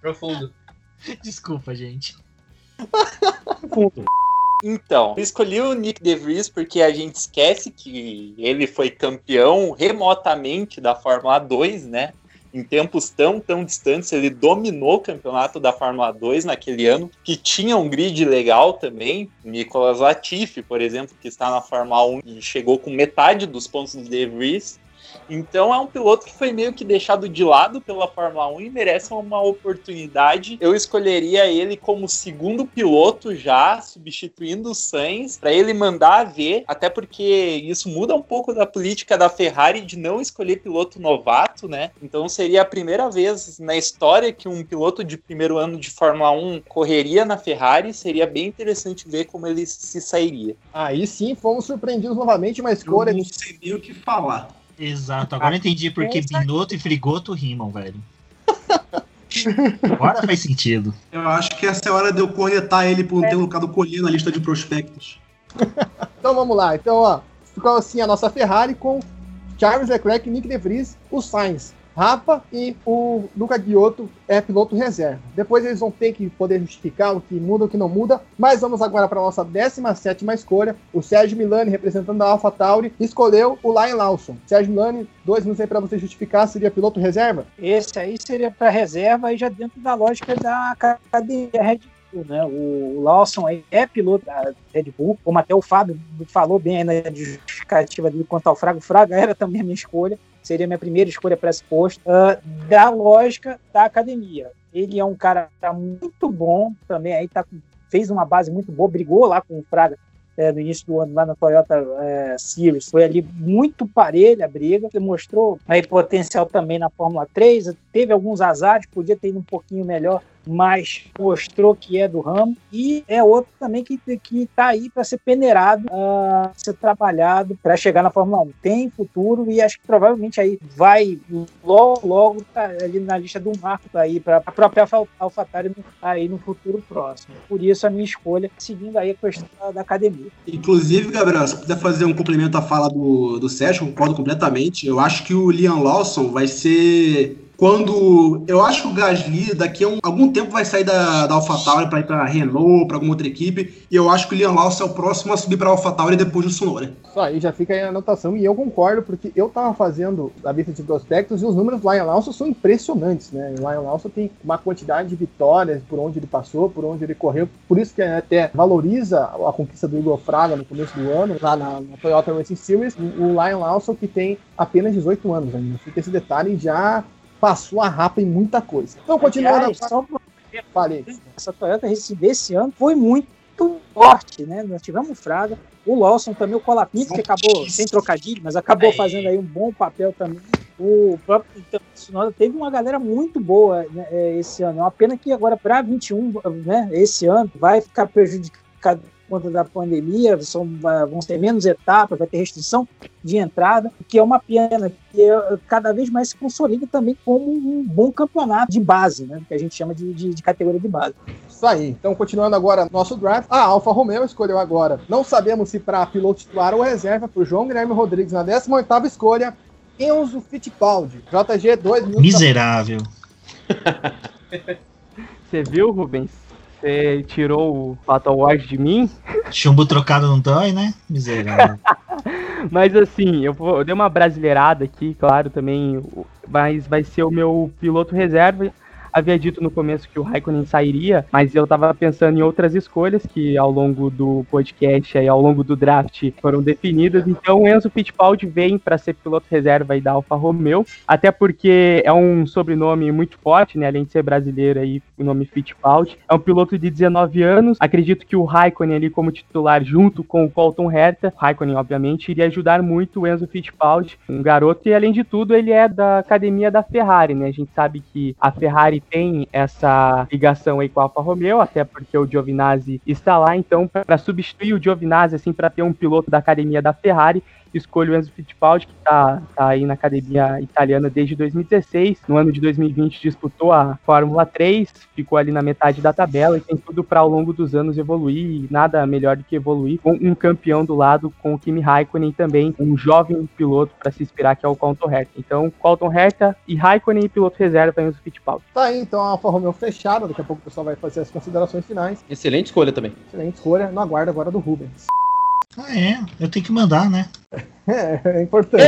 Profundo. Desculpa, gente. Então, escolhi o Nick DeVries porque a gente esquece que ele foi campeão remotamente da Fórmula 2, né? Em tempos tão, tão distantes, ele dominou o campeonato da Fórmula 2 naquele ano, que tinha um grid legal também. Nicolas Latifi, por exemplo, que está na Fórmula 1 e chegou com metade dos pontos do De Vries. Então é um piloto que foi meio que deixado de lado pela Fórmula 1 e merece uma oportunidade. Eu escolheria ele como segundo piloto já, substituindo o Sainz, para ele mandar ver, até porque isso muda um pouco da política da Ferrari de não escolher piloto novato, né? Então seria a primeira vez na história que um piloto de primeiro ano de Fórmula 1 correria na Ferrari. Seria bem interessante ver como ele se sairia. Aí sim, fomos surpreendidos novamente, uma escolha. Eu não sei nem o que falar. Exato, agora eu entendi porque Binotto e Frigoto rimam, velho. Agora faz sentido. Eu acho que essa é a hora de eu cornetar ele por não ter colocado colher na lista de prospectos. então vamos lá. Então, ó, ficou assim a nossa Ferrari com Charles Leclerc, Nick De Vries, o Sainz, Rapa e o Luca Guiotto é piloto reserva. Depois eles vão ter que poder justificar o que muda, o que não muda. Mas vamos agora para a nossa 17 escolha. O Sérgio Milani, representando a AlphaTauri, escolheu o Lion Lawson. Sérgio Milani, dois minutos aí para você justificar, seria piloto reserva? Esse aí seria para reserva e já dentro da lógica da academia Red Bull, né? O Lawson é piloto da Red Bull, como até o Fábio falou bem aí na justificativa dele quanto ao Fraga. O Fraga era também a minha escolha seria minha primeira escolha para esse posto, uh, da lógica da academia. Ele é um cara muito bom também, aí tá, fez uma base muito boa, brigou lá com o Fraga é, no início do ano lá na Toyota é, Series. Foi ali muito parelha a briga, demonstrou aí potencial também na Fórmula 3, teve alguns azares, podia ter ido um pouquinho melhor mas mostrou que é do ramo. E é outro também que está aí para ser peneirado, uh, ser trabalhado para chegar na Fórmula 1. Tem futuro e acho que provavelmente aí vai logo, logo tá ali na lista do marco aí para a própria AlphaTauri aí no futuro próximo. Por isso a minha escolha, seguindo aí a questão da academia. Inclusive, Gabriel, se puder fazer um complemento à fala do, do Sérgio, concordo completamente. Eu acho que o Liam Lawson vai ser quando eu acho que o Gasly daqui a um, algum tempo vai sair da, da AlphaTauri para ir para Renault, para alguma outra equipe, e eu acho que o Liam Lawson é o próximo a subir para AlphaTauri depois do Tsunoda. Isso aí já fica aí a anotação e eu concordo porque eu tava fazendo a lista de prospectos e os números do Lion Lawson são impressionantes, né? O Lion Lawson tem uma quantidade de vitórias por onde ele passou, por onde ele correu, por isso que até valoriza a conquista do Igor Fraga no começo do ano, lá na, na Toyota Racing Series, o Lion Lawson que tem apenas 18 anos ainda. Fica esse detalhe já passou a rapa em muita coisa. Então, continuando. Aliás, só Falei. Essa Toyota desse ano foi muito forte, né? Nós tivemos o Fraga, o Lawson também, o Colapinto, que acabou, sem trocadilho, mas acabou aí. fazendo aí um bom papel também. O próprio Tsunoda teve uma galera muito boa né, é, esse ano. É uma pena que agora para 21, né, esse ano, vai ficar prejudicado conta da pandemia, são, vão ter menos etapas, vai ter restrição de entrada, que é uma pena, que é, cada vez mais se consolida também como um bom campeonato de base, né? Que a gente chama de, de, de categoria de base. Isso aí. Então, continuando agora nosso draft, a Alfa Romeo escolheu agora. Não sabemos se para piloto titular ou reserva, para o João Guilherme Rodrigues na 18 escolha, Enzo Fittipaldi. JG 2 minutos. Miserável. Você viu, Rubens? Você tirou o Fatal Wars de mim? Chumbo trocado não dói, né? Miserável. Mas assim, eu, vou, eu dei uma brasileirada aqui, claro, também. Mas vai ser o meu piloto reserva havia dito no começo que o Raikkonen sairia, mas eu tava pensando em outras escolhas que ao longo do podcast e ao longo do draft foram definidas. Então o Enzo Fittipaldi vem para ser piloto reserva aí da Alfa Romeo, até porque é um sobrenome muito forte, né? Além de ser brasileiro aí, o nome Fittipaldi. É um piloto de 19 anos. Acredito que o Raikkonen ali como titular junto com o Colton Herta, Raikkonen obviamente iria ajudar muito o Enzo Fittipaldi, um garoto e além de tudo ele é da academia da Ferrari, né? A gente sabe que a Ferrari tem essa ligação aí com a Alfa Romeo, até porque o Giovinazzi está lá, então para substituir o Giovinazzi, assim, para ter um piloto da academia da Ferrari, escolho o Enzo Fittipaldi, que está tá aí na academia italiana desde 2016. No ano de 2020 disputou a Fórmula 3, ficou ali na metade da tabela e tem tudo para ao longo dos anos evoluir. E nada melhor do que evoluir com um campeão do lado, com o Kimi Raikkonen também, um jovem piloto para se inspirar, que é o Colton Herta. Então, Colton Herta e Raikkonen, piloto reserva Enzo Fittipaldi. Tá aí, então a Alfa Romeo fechada. Daqui a pouco o pessoal vai fazer as considerações finais. Excelente escolha também. Excelente escolha. No aguardo agora do Rubens. Ah, é. Eu tenho que mandar, né? É, é importante.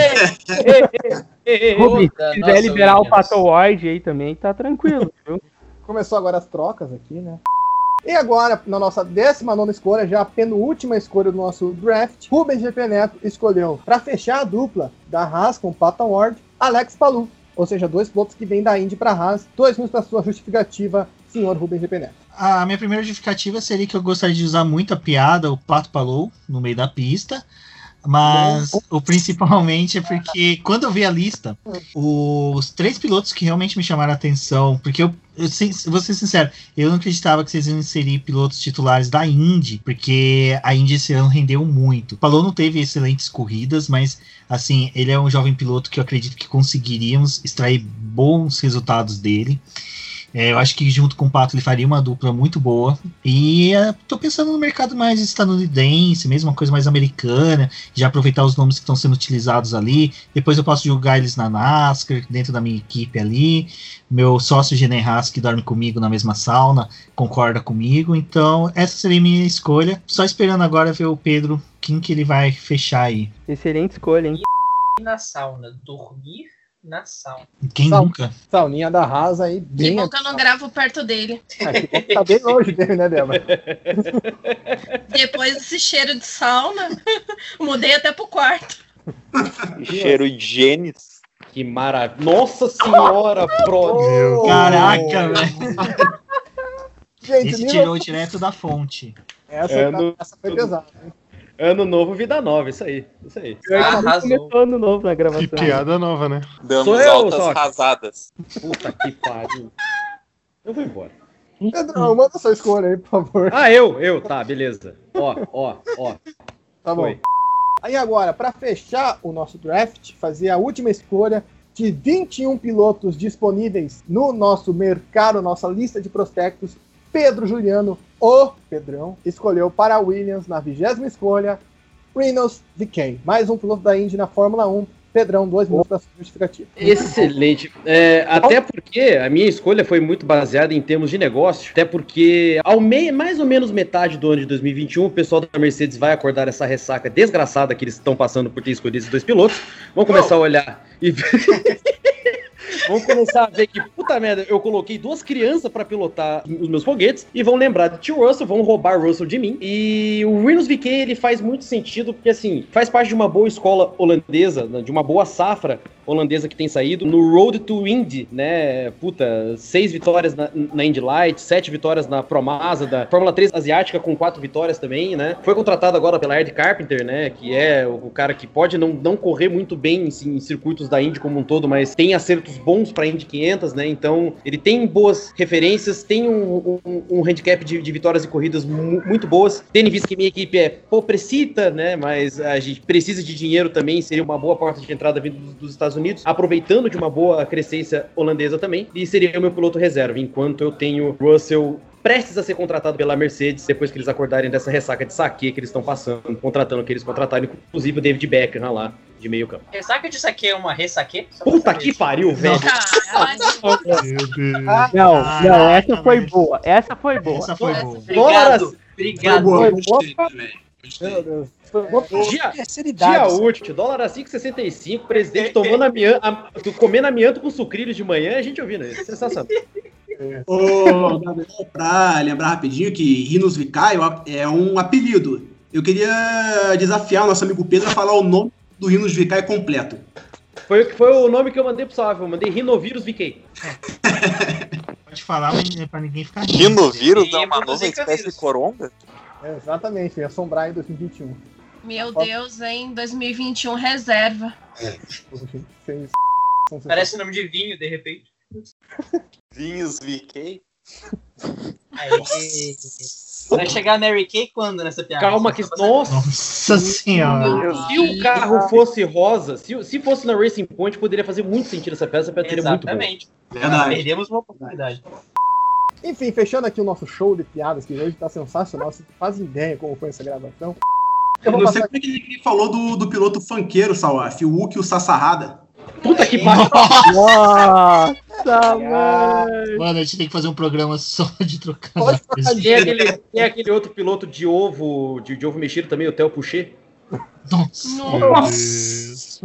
Rubens, se quiser liberar o Ward aí também, tá tranquilo, viu? Começou agora as trocas aqui, né? E agora, na nossa 19 escolha, já a penúltima escolha do nosso draft, Rubens GP Neto escolheu, para fechar a dupla da Haas com Pata Ward, Alex Palu. Ou seja, dois pilotos que vêm da Indy para a Haas. Dois minutos para sua justificativa, senhor Rubens GP Neto. A minha primeira justificativa seria que eu gostaria de usar muito a piada, o Pato Palou, no meio da pista. Mas o principalmente é porque quando eu vi a lista, os três pilotos que realmente me chamaram a atenção, porque eu, eu vou ser sincero, eu não acreditava que vocês iam inserir pilotos titulares da Indy, porque a Indy esse ano rendeu muito. Falou não teve excelentes corridas, mas assim, ele é um jovem piloto que eu acredito que conseguiríamos extrair bons resultados dele. É, eu acho que junto com o Pato ele faria uma dupla muito boa. E é, tô pensando no mercado mais estadunidense, mesmo uma coisa mais americana, já aproveitar os nomes que estão sendo utilizados ali. Depois eu posso jogar eles na NASCAR, dentro da minha equipe ali. Meu sócio Gene Haas, que dorme comigo na mesma sauna, concorda comigo. Então, essa seria a minha escolha. Só esperando agora ver o Pedro, quem que ele vai fechar aí. Excelente escolha, hein? Na sauna, dormir na sauna. Quem Sa nunca? Sauninha da Haas aí, bem. Que bom que eu não gravo perto dele. É, que bom que tá bem longe dele, né, Débora? Depois desse cheiro de sauna, mudei até pro quarto. Cheiro de genes. Que maravilha. Nossa senhora, pro. Meu Caraca, velho. Gente, Esse tirou direto da fonte. Essa, É, tá- no- essa foi pesada. hein? Ano novo, vida nova, isso aí. Isso aí. Arrasou. Começou ano novo na gravação. Que piada nova, né? Damos Sou eu, altas rasadas. Puta que pariu. Eu vou embora. Pedrão, manda sua escolha aí, por favor. Ah, eu, eu, tá, beleza. Ó, ó, ó. Tá bom. Foi. Aí agora, para fechar o nosso draft, fazer a última escolha de 21 pilotos disponíveis no nosso mercado, nossa lista de prospectos, Pedro Juliano, o Pedrão, escolheu para a Williams na vigésima escolha, Reynolds VK, mais um piloto da Indy na Fórmula 1. Pedrão, dois minutos para sua justificativa. Excelente. É, até porque a minha escolha foi muito baseada em termos de negócio. Até porque, ao mei, mais ou menos metade do ano de 2021, o pessoal da Mercedes vai acordar essa ressaca desgraçada que eles estão passando por ter escolhido esses dois pilotos. Vão começar a olhar e ver. Vão começar a ver que, puta merda, eu coloquei duas crianças pra pilotar os meus foguetes e vão lembrar de Tio Russell, vão roubar Russell de mim. E o Reynolds VK, ele faz muito sentido, porque assim, faz parte de uma boa escola holandesa, né, de uma boa safra, holandesa que tem saído. No Road to Indy, né? Puta, seis vitórias na, na Indy Light, sete vitórias na Promasa, da Fórmula 3 asiática com quatro vitórias também, né? Foi contratado agora pela Ed Carpenter, né? Que é o, o cara que pode não, não correr muito bem em, em circuitos da Indy como um todo, mas tem acertos bons pra Indy 500, né? Então, ele tem boas referências, tem um, um, um handicap de, de vitórias e corridas mu- muito boas. Tendo em vista que minha equipe é pobrecita, né? Mas a gente precisa de dinheiro também, seria uma boa porta de entrada vindo dos, dos Estados Unidos, aproveitando de uma boa crescência holandesa também, e seria o meu piloto reserva, enquanto eu tenho Russell prestes a ser contratado pela Mercedes depois que eles acordarem dessa ressaca de saque que eles estão passando, contratando o que eles contrataram, inclusive o David Beckham lá, de meio campo. Ressaca de saque é uma ressaque? Pra Puta que pariu, velho! Deus. Não, não, essa foi boa. Essa foi boa. Essa foi boa. Obrigado, Foi obrigado. boa, Foi boa. Meu. Deus. Foi pra Dia- Terceira Dia útil, dólar a 5,65, presidente tomando amianto, a- comendo amianto com sucrilhos de manhã, a gente ouvindo isso. Sensacional. Ô, Gabriel, pra lembrar rapidinho que Rinos Vicaio é um apelido. Eu queria desafiar o nosso amigo Pedro a falar o nome do Rinos Vicaio completo. Foi, foi o nome que eu mandei pro Salve, eu mandei Rinovírus VK. Pode falar, mas é pra ninguém ficar. Rinovírus é uma nova espécie de coronga? É, exatamente, ia assombrar em 2021. Meu Deus, hein? 2021 reserva. São Parece nome de vinho, de repente. Vinhos VK? Aí. Vai chegar a Mary Kay quando nessa piada? Calma que. Nossa! Nossa senhora. Se o carro fosse rosa, se, se fosse na Racing Point, poderia fazer muito sentido essa peça, essa peça seria muito boa. Exatamente. Perdemos uma oportunidade. Enfim, fechando aqui o nosso show de piadas, que hoje tá sensacional. Vocês não fazem ideia como foi essa gravação. Eu não sei como é que ele falou do, do piloto funkeiro, Salaf, o Uki e o Sassarrada. Puta que pariu! Nossa, mano! Mano, a gente tem que fazer um programa só de trocar. Pode trocar Tem aquele, tem aquele outro piloto de ovo, de, de ovo mexido também, o Theo Pucher. Nossa. Nossa.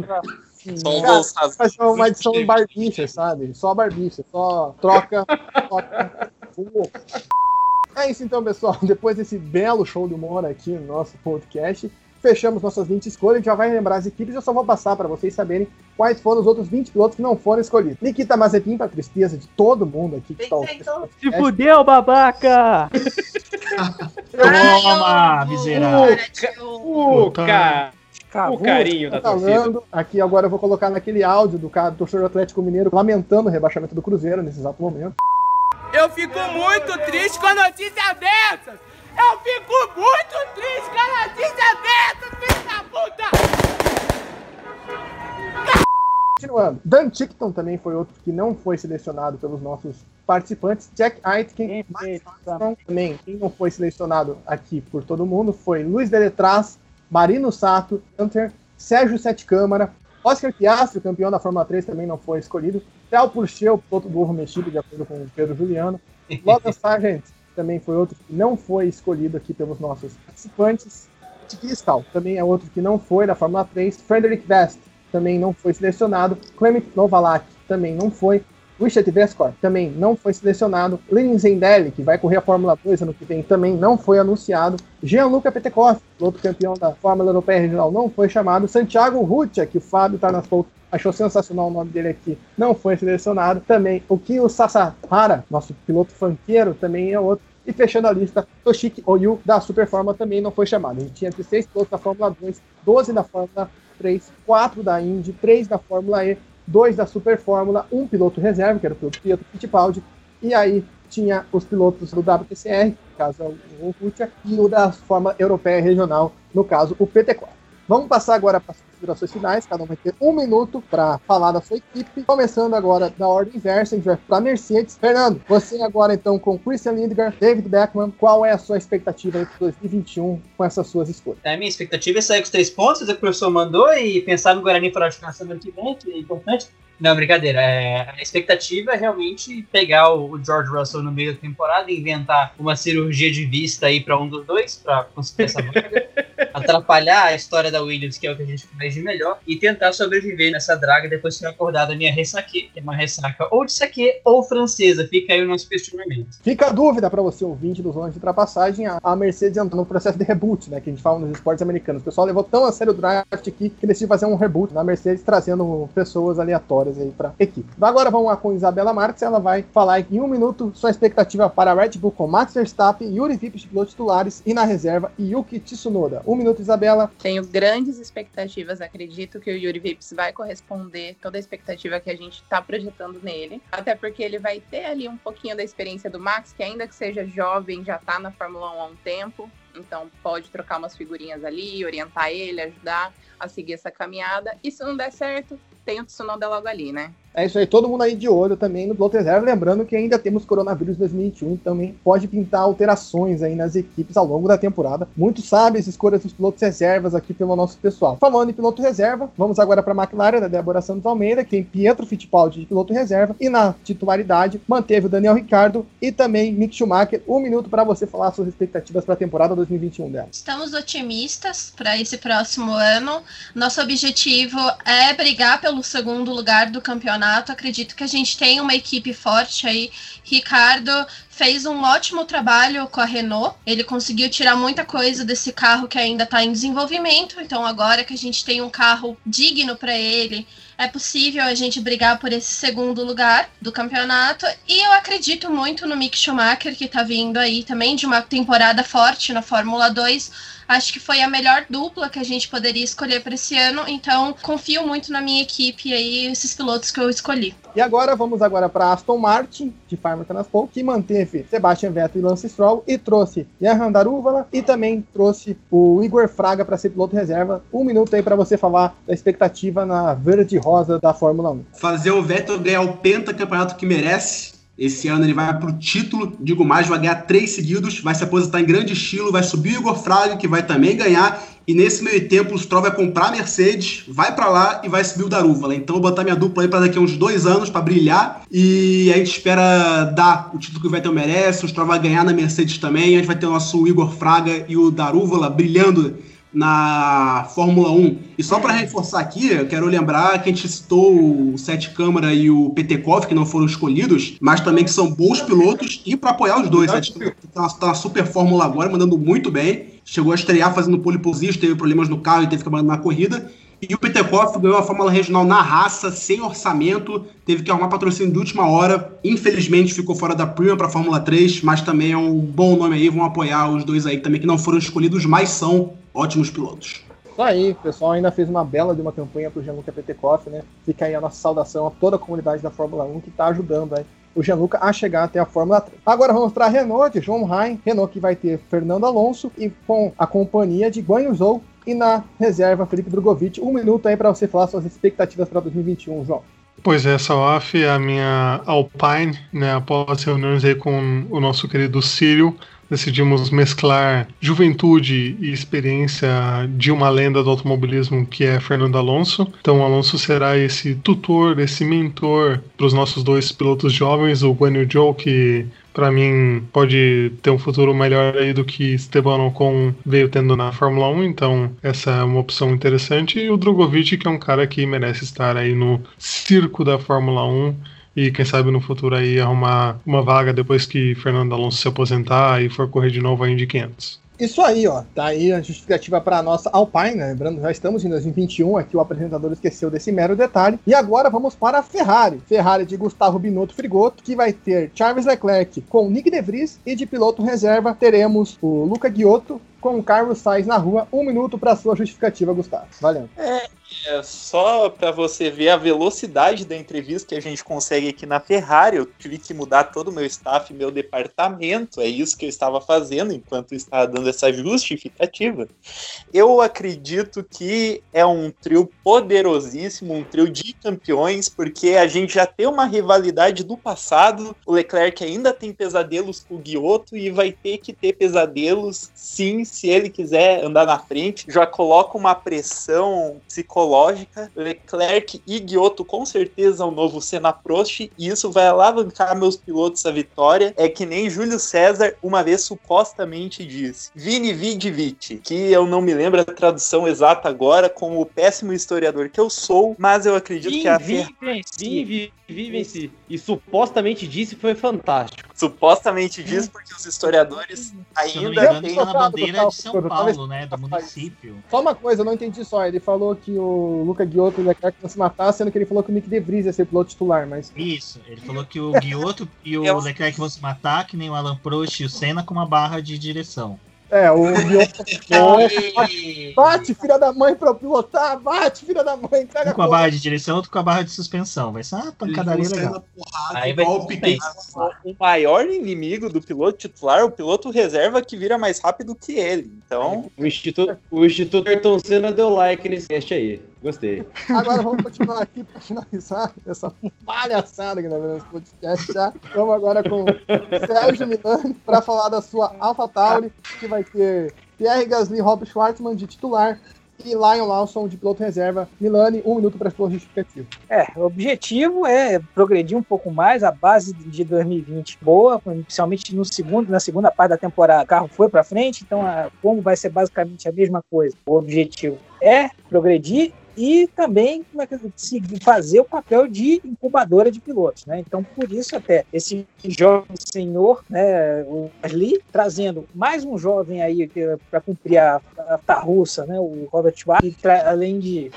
Só um Cara, uma edição em barbicha, sabe? Só barbicha, só troca, troca. É isso então, pessoal. Depois desse belo show de humor aqui no nosso podcast, fechamos nossas 20 escolhas. A gente já vai lembrar as equipes. Eu só vou passar para vocês saberem quais foram os outros 20 pilotos que não foram escolhidos. Nikita Mazepin, para tristeza de todo mundo aqui que está ouvindo. esse Se fudeu, babaca! Toma, miserável. O, Tá. ca... Cavu, o carinho da Tá torcida. falando. Aqui agora eu vou colocar naquele áudio do cara do torcedor do Atlético Mineiro lamentando o rebaixamento do Cruzeiro nesse exato momento. Eu fico muito triste com a notícia dessas! Eu fico muito triste com a notícia dessas, filho da puta! Continuando, Dan Tickton também foi outro que não foi selecionado pelos nossos participantes. Jack Aitken, Max Armstrong também, quem não foi selecionado aqui por todo mundo foi Luiz Deletraz, Marino Sato, Hunter, Sérgio Sete Câmara, Oscar Piastri, campeão da Fórmula 3, também não foi escolhido. Theo Purcher, o piloto do ovo mexido, de acordo com o Pedro Juliano. Logan Sargent também foi outro que não foi escolhido aqui pelos nossos participantes. Fiscal também é outro que não foi da Fórmula 3. Frederick Vest também não foi selecionado. Clement Novalak também não foi. Richard Vescor também não foi selecionado. Lenin Zendelli, que vai correr a Fórmula 2 ano que vem, também não foi anunciado. Gianluca Petekoff, outro campeão da Fórmula Europeia Regional, não foi chamado. Santiago Rutia, que o Fábio tá nas poucas achou sensacional o nome dele aqui, não foi selecionado. Também o Kyo Sasahara, nosso piloto fanqueiro, também é outro. E fechando a lista, Toshiki Oyu, da Super Fórmula, também não foi chamado. A gente tinha 16 pilotos da Fórmula 2, 12 da Fórmula 3, 4 da Indy, 3 da Fórmula E, 2 da Super Fórmula, um piloto reserva, que era o piloto Pietro Fittipaldi, e aí tinha os pilotos do WTCR, no caso o Rutia, e o da Fórmula Europeia Regional, no caso o PT4. Vamos passar agora para as considerações finais, cada um vai ter um minuto para falar da sua equipe. Começando agora da ordem inversa, a gente vai para a Mercedes. Fernando, você agora então com Christian Lindgren, David Beckman, qual é a sua expectativa para 2021 com essas suas escolhas? A minha expectativa é sair com os três pontos, o que o professor mandou e pensar no Guarani de casa semana que vem, que é importante. Não, brincadeira. É, a expectativa é realmente pegar o George Russell no meio da temporada e inventar uma cirurgia de vista aí para um dos dois, para conseguir essa vaga. atrapalhar a história da Williams, que é o que a gente faz de melhor, e tentar sobreviver nessa draga depois que eu acordar da minha ressaque, que é uma ressaca ou de saque ou francesa. Fica aí o nosso questionamento. Fica a dúvida para você, ouvinte dos zonas de ultrapassagem, a- a Mercedes entrou no processo de reboot, né? Que a gente fala nos esportes americanos. O pessoal levou tão a sério o draft aqui que decidiu fazer um reboot na Mercedes, trazendo pessoas aleatórias aí pra equipe. Agora vamos lá com Isabela Marques, ela vai falar em um minuto sua expectativa para a Red Bull com Max Verstappen, Yuri Vips, pilotos titulares, e na reserva, Yuki Tsunoda. Um minuto, Isabela. Tenho grandes expectativas, acredito que o Yuri Vips vai corresponder toda a expectativa que a gente está projetando nele. Até porque ele vai ter ali um pouquinho da experiência do Max, que ainda que seja jovem, já tá na Fórmula 1 há um tempo. Então pode trocar umas figurinhas ali, orientar ele, ajudar a seguir essa caminhada. E se não der certo, tem o Tsunoda logo ali, né? É isso aí, todo mundo aí de olho também no piloto reserva. Lembrando que ainda temos coronavírus 2021, também pode pintar alterações aí nas equipes ao longo da temporada. Muito sabe as escolhas dos pilotos reservas aqui pelo nosso pessoal. Falando em piloto reserva, vamos agora para a McLaren da Débora Santos Almeida, que tem Pietro Fittipaldi de piloto reserva e na titularidade manteve o Daniel Ricardo e também Mick Schumacher. Um minuto para você falar suas expectativas para a temporada 2021 dela. Estamos otimistas para esse próximo ano. Nosso objetivo é brigar pelo segundo lugar do campeonato. Acredito que a gente tem uma equipe forte aí. Ricardo fez um ótimo trabalho com a Renault. Ele conseguiu tirar muita coisa desse carro que ainda está em desenvolvimento. Então, agora que a gente tem um carro digno para ele, é possível a gente brigar por esse segundo lugar do campeonato. E eu acredito muito no Mick Schumacher, que tá vindo aí também de uma temporada forte na Fórmula 2. Acho que foi a melhor dupla que a gente poderia escolher para esse ano. Então, confio muito na minha equipe aí, esses pilotos que eu escolhi. E agora vamos agora para Aston Martin, de Farmer Transport, que manteve Sebastian Vettel e Lance Stroll e trouxe Johan Darúvala e também trouxe o Igor Fraga para ser piloto reserva. Um minuto aí para você falar da expectativa na verde rosa da Fórmula 1. Fazer o Vettel ganhar o pentacampeonato que merece. Esse ano ele vai pro título, digo mais, vai ganhar três seguidos, vai se aposentar em grande estilo, vai subir o Igor Fraga, que vai também ganhar, e nesse meio tempo o Stroll vai comprar a Mercedes, vai para lá e vai subir o Darúvala. Então eu vou botar minha dupla aí para daqui a uns dois anos para brilhar, e a gente espera dar o título que o Vettel merece, o Stroll vai ganhar na Mercedes também, a gente vai ter o nosso Igor Fraga e o Darúvala brilhando na Fórmula 1. E só para reforçar aqui, eu quero lembrar que a gente citou o Sete Câmara e o Petekov, que não foram escolhidos, mas também que são bons pilotos e para apoiar os dois. Sete Câmara tá, tá na super Fórmula agora, mandando muito bem. Chegou a estrear fazendo pole position, teve problemas no carro e teve que abandonar a corrida. E o Petekov ganhou a Fórmula Regional na raça, sem orçamento, teve que arrumar patrocínio de última hora. Infelizmente ficou fora da prima para a Fórmula 3, mas também é um bom nome aí. Vão apoiar os dois aí também que não foram escolhidos, mas são ótimos pilotos. Isso aí, o pessoal ainda fez uma bela de uma campanha pro Gianluca Petekoff, né? Fica aí a nossa saudação a toda a comunidade da Fórmula 1 que tá ajudando aí o Gianluca a chegar até a Fórmula 3. Agora vamos para a Renault de João Rain, Renault que vai ter Fernando Alonso e com a companhia de Guanyu Zhou e na reserva Felipe Drogovic. Um minuto aí para você falar suas expectativas para 2021, João. Pois é, Salaf, a minha Alpine, né, após reuniões aí com o nosso querido Círio, decidimos mesclar juventude e experiência de uma lenda do automobilismo que é Fernando Alonso. Então, Alonso será esse tutor, esse mentor para os nossos dois pilotos jovens, o Guan Yu Zhou, que para mim pode ter um futuro melhor aí do que Esteban Ocon veio tendo na Fórmula 1, então essa é uma opção interessante. E o Drogovic, que é um cara que merece estar aí no circo da Fórmula 1 e quem sabe no futuro aí arrumar uma vaga depois que Fernando Alonso se aposentar e for correr de novo aí de 500. Isso aí, ó. Tá aí a justificativa para a nossa Alpine, né? Lembrando, já estamos em 2021, aqui o apresentador esqueceu desse mero detalhe. E agora vamos para a Ferrari. Ferrari de Gustavo Binotto Frigoto, que vai ter Charles Leclerc com Nick De Vries e de piloto reserva teremos o Luca Ghiotto com Carlos Sainz na rua. Um minuto para sua justificativa, Gustavo. Valeu. É, é só para você ver a velocidade da entrevista que a gente consegue aqui na Ferrari. Eu tive que mudar todo o meu staff, meu departamento. É isso que eu estava fazendo enquanto estava dando essa justificativa. Eu acredito que é um trio poderosíssimo, um trio de campeões, porque a gente já tem uma rivalidade do passado. O Leclerc ainda tem pesadelos com o Guioto e vai ter que ter pesadelos, sim, se ele quiser andar na frente, já coloca uma pressão psicológica. Leclerc e Guioto com certeza o novo Senna Prost, e isso vai alavancar meus pilotos à vitória. É que nem Júlio César uma vez supostamente disse. Vini Vidi Vici, que eu não me lembro a tradução exata agora, como o péssimo historiador que eu sou, mas eu acredito que a Vim, vim, vivem-se. E supostamente disse foi fantástico. Supostamente diz porque os historiadores Se ainda engano, têm. tá na bandeira de São Paulo, né? Do município. Só uma coisa, eu não entendi só. Ele falou que o Luca Guiotto e o Leclerc iam se matar, sendo que ele falou que o Nick De Vries ia ser piloto titular, mas. Isso, ele falou que o Guioto e o Leclerc vão se matar, que nem o Alan Prost e o Senna, com uma barra de direção. É, o Guiotto. bate, filha da mãe, pra eu pilotar! Bate, filha da mãe! Pega Um com a barra de direção, outro com a barra de suspensão. Vai ser uma pancadaria legal. Aí vai o maior inimigo do piloto titular, o piloto reserva que vira mais rápido que ele. Então, O Instituto, o Instituto Ayrton Senna deu like nesse cast aí. Gostei. Agora vamos continuar aqui para finalizar essa palhaçada que nós vemos nesse podcast já. Vamos agora com o Sérgio Milani para falar da sua AlphaTauri, que vai ter Pierre Gasly, Rob Schwartzman de titular e Lion Lawson de piloto reserva. Milani, um minuto para a sua justificativa. É, o objetivo é progredir um pouco mais. A base de 2020 boa, principalmente no segundo, na segunda parte da temporada. O carro foi para frente, então a, como vai ser basicamente a mesma coisa. O objetivo é progredir e também é fazer o papel de incubadora de pilotos, né? Então, por isso até esse jovem senhor, né, o Gasly, trazendo mais um jovem aí para cumprir a, a tarruça, né, o Robert Schwartz, que além de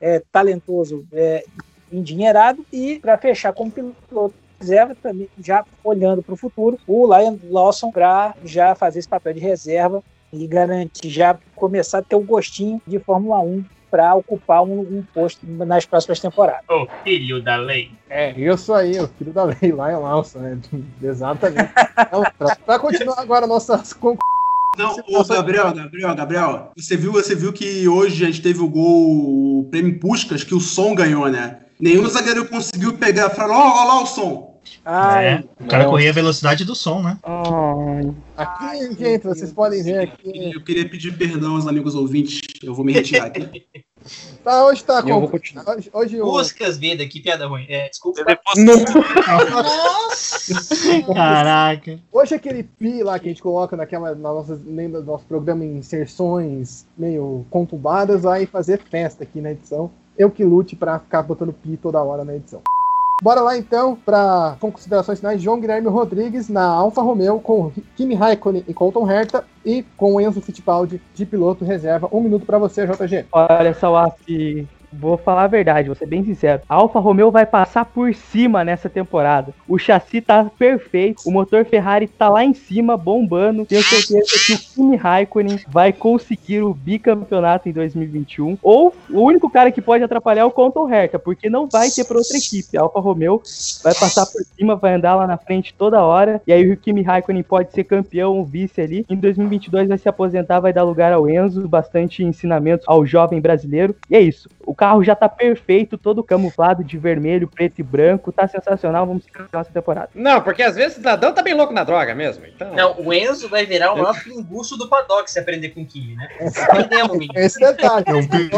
é, talentoso, é, endinheirado e para fechar como piloto reserva também já olhando para o futuro o Lion Lawson para já fazer esse papel de reserva e garantir já começar a ter o gostinho de Fórmula 1 para ocupar um, um posto nas próximas temporadas. Ô, filho da lei. É, isso aí, o filho da lei, Lion Lawson, né? Exatamente. Então, para continuar agora nossas conclusões. Não, ô Gabriel, Gabriel, Gabriel, você viu, você viu que hoje a gente teve o gol, o prêmio Puskas, que o som ganhou, né? Nenhum zagueiro conseguiu pegar. Falou, ó, ó lá o som. É, o cara corria a velocidade do som, né? Aqui, gente, vocês podem ver aqui. Eu queria pedir perdão aos amigos ouvintes. Eu vou me retirar aqui. Tá, hoje tá eu com. Hoje, hoje o. Puscas vida, que piada ruim. É, desculpa. Caraca. Hoje aquele pi lá que a gente coloca naquela, na nossa, lembra do nosso programa em inserções meio conturbadas, vai fazer festa aqui na edição. Eu que lute pra ficar botando pi toda hora na edição. Bora lá então para considerações finais. João Guilherme Rodrigues na Alfa Romeo com Kimi Raikkonen e Colton Herta e com Enzo Fittipaldi de piloto reserva. Um minuto para você, JG. Olha, Salaf, vou falar a verdade, vou ser bem sincero. A Alfa Romeo vai passar por cima nessa temporada. O chassi tá perfeito, o motor Ferrari tá lá em cima, bombando. Tenho certeza que o Kimi Raikkonen vai conseguir o bicampeonato em 2021. Ou o único cara que pode atrapalhar é o Colton Herta, porque não vai ter para outra equipe. A Alfa Romeo vai passar por cima, vai andar lá na frente toda hora. E aí o Kimi Raikkonen pode ser campeão ou vice ali. Em 2022 vai se aposentar, vai dar lugar ao Enzo, bastante ensinamentos ao jovem brasileiro. E é isso. O carro já tá perfeito, todo camuflado de vermelho, preto e branco. Tá sensacional, vamos seguir nossa temporada. Não, porque às vezes o cidadão tá bem louco na droga mesmo. Então... Não, o Enzo vai virar o maior pinguço do paddock se aprender com o Kimi, né? Menino. Esse detalhe. É um perigo,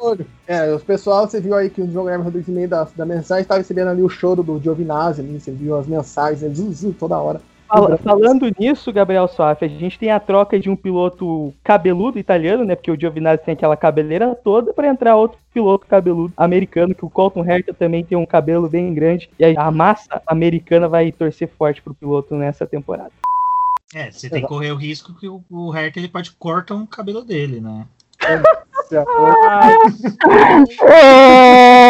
olho. É, os pessoal, você viu aí que o João Guilherme Rodrigues, no meio da, da mensagem, estava recebendo ali o choro do Giovinazzi, ali, você viu as mensagens, né, zu, zu, toda hora. Fala- falando nisso, Gabriel Soaf, a gente tem a troca de um piloto cabeludo italiano, né? Porque o Giovinazzi tem aquela cabeleira toda para entrar outro piloto cabeludo americano, que o Colton Herta também tem um cabelo bem grande. E aí a massa americana vai torcer forte pro piloto nessa temporada. É, você tem que correr o risco que o, o Hertha ele pode cortar um cabelo dele, né?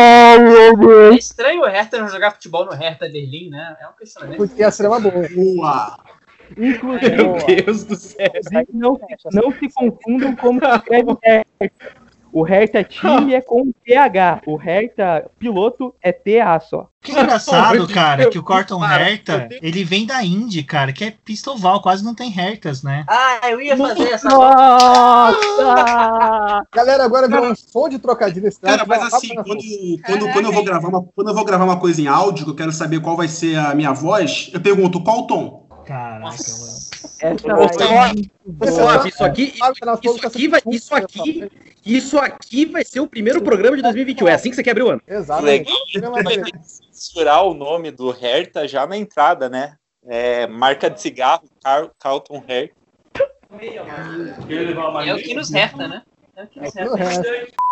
É estranho o Hertha não jogar futebol no Hertha Berlim, né? É um questionamento. Porque ia ser uma boa. Boa! Inclusive, Meu Deus do céu. não, não se confundam como escreve Hertha. O Hertha time é com TH. O Hertha piloto é TA só. Que engraçado, cara, que o Corton Deus. ele vem da Indy, cara, que é pista oval, quase não tem Hertas, né? Ah, eu ia fazer essa. Nossa! Galera, agora virou um som de trocadilho esse Cara, cara, mas assim, quando, quando, quando, eu vou gravar uma, quando eu vou gravar uma coisa em áudio, que eu quero saber qual vai ser a minha voz, eu pergunto qual tom? Caraca, mano. Essa Ô, Suave, isso aqui, isso aqui vai, isso aqui, isso aqui vai ser o primeiro programa de 2021. É assim que você quer abrir o ano? Exatamente. Legal vai ter que censurar o nome do Hertha já na entrada, né? É, marca de cigarro, Car Carlton Hertha. É o que nos resta, né? É o que nos É o que nos resta.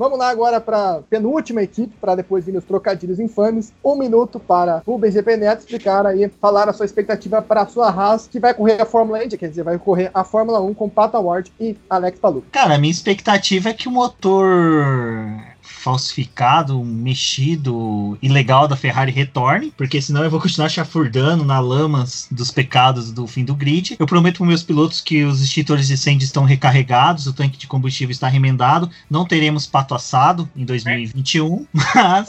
Vamos lá agora para penúltima equipe, para depois vir os trocadilhos infames. Um minuto para o BGP Neto explicar aí, falar a sua expectativa para a sua Haas, que vai correr a Fórmula Indy, quer dizer, vai correr a Fórmula 1 com Pata Ward e Alex Palou. Cara, a minha expectativa é que o motor falsificado, mexido, ilegal da Ferrari retorne, porque senão eu vou continuar chafurdando na lamas dos pecados do fim do grid. Eu prometo para meus pilotos que os extintores de incêndio estão recarregados, o tanque de combustível está remendado, não teremos pato assado em 2021, mas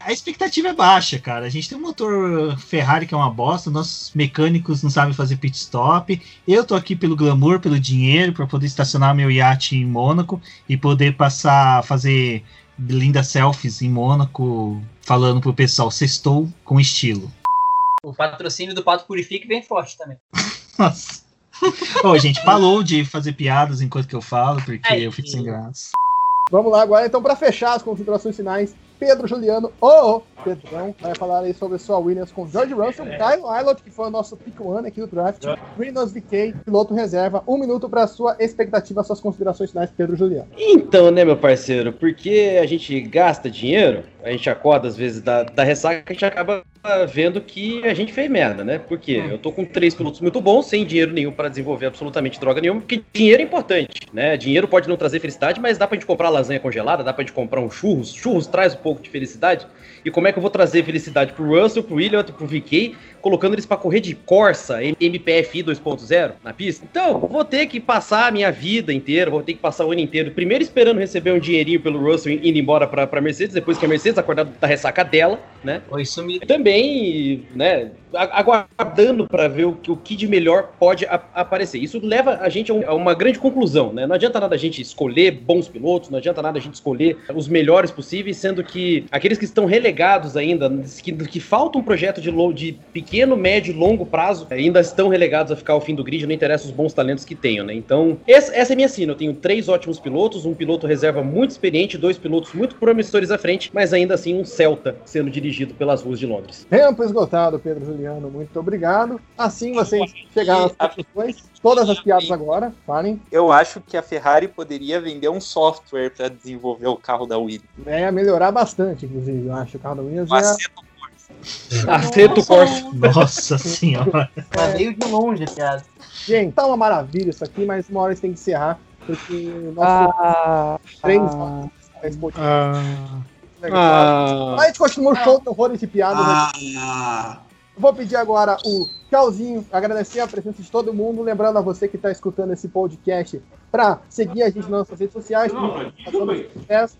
a expectativa é baixa, cara. A gente tem um motor Ferrari que é uma bosta, nossos mecânicos não sabem fazer pit stop. Eu tô aqui pelo glamour, pelo dinheiro, para poder estacionar meu iate em Mônaco e poder passar, fazer lindas selfies em Mônaco, falando pro pessoal, sextou com estilo. O patrocínio do Pato Purifique vem forte também. Nossa. Ô, gente, falou de fazer piadas enquanto que eu falo, porque Aí. eu fico sem graça. Vamos lá agora, então, para fechar as configurações finais, Pedro Juliano, ô, oh, Pedrão, vai falar aí sobre sua Williams com George Russell, Kyle Aylott, que foi o nosso pick one aqui do draft, Reynolds VK, piloto reserva. Um minuto para sua expectativa, suas considerações finais, Pedro Juliano. Então, né, meu parceiro, porque a gente gasta dinheiro, a gente acorda às vezes da, da ressaca, a gente acaba vendo que a gente fez merda, né? Porque eu tô com três pilotos muito bons, sem dinheiro nenhum para desenvolver absolutamente droga nenhuma, porque dinheiro é importante, né? Dinheiro pode não trazer felicidade, mas dá pra gente comprar lasanha congelada, dá pra gente comprar um churros, churros traz um pouco de felicidade. E como é que eu vou trazer felicidade pro Russell, pro William, pro VK, colocando eles para correr de Corsa MPFI 2.0 na pista? Então, vou ter que passar a minha vida inteira, vou ter que passar o ano inteiro, primeiro esperando receber um dinheirinho pelo Russell indo embora pra, pra Mercedes, depois que a Mercedes acordar da ressaca dela, né? Oi, sumido. Também, né, aguardando para ver o que, o que de melhor pode a- aparecer. Isso leva a gente a, um- a uma grande conclusão, né? Não adianta nada a gente escolher bons pilotos, não adianta nada a gente escolher os melhores possíveis, sendo que aqueles que estão relegados ainda, que, que falta um projeto de, lo- de pequeno, médio e longo prazo, ainda estão relegados a ficar ao fim do grid, não interessa os bons talentos que tenham, né? Então, essa, essa é a minha sina. Eu tenho três ótimos pilotos, um piloto reserva muito experiente, dois pilotos muito promissores à frente, mas ainda assim um Celta sendo dirigido pelas ruas de Londres. Tempo esgotado, Pedro Juliano, muito obrigado. Assim vocês chegaram às conclusões, todas as piadas agora, falem. Eu acho que a Ferrari poderia vender um software para desenvolver o carro da Williams. É melhorar bastante, inclusive, eu acho, o carro da Williams. Um é- Aceto Corsa. Nossa senhora. Mas veio de longe piada. Gente, tá uma maravilha isso aqui, mas uma hora tem que encerrar, porque o nosso Ah, três ah, Ah. Ah, Mas a gente continua o show de horrores e piadas. Ah, Vou pedir agora o tchauzinho, agradecer a presença de todo mundo. Lembrando a você que está escutando esse podcast para seguir a gente nas nossas redes sociais,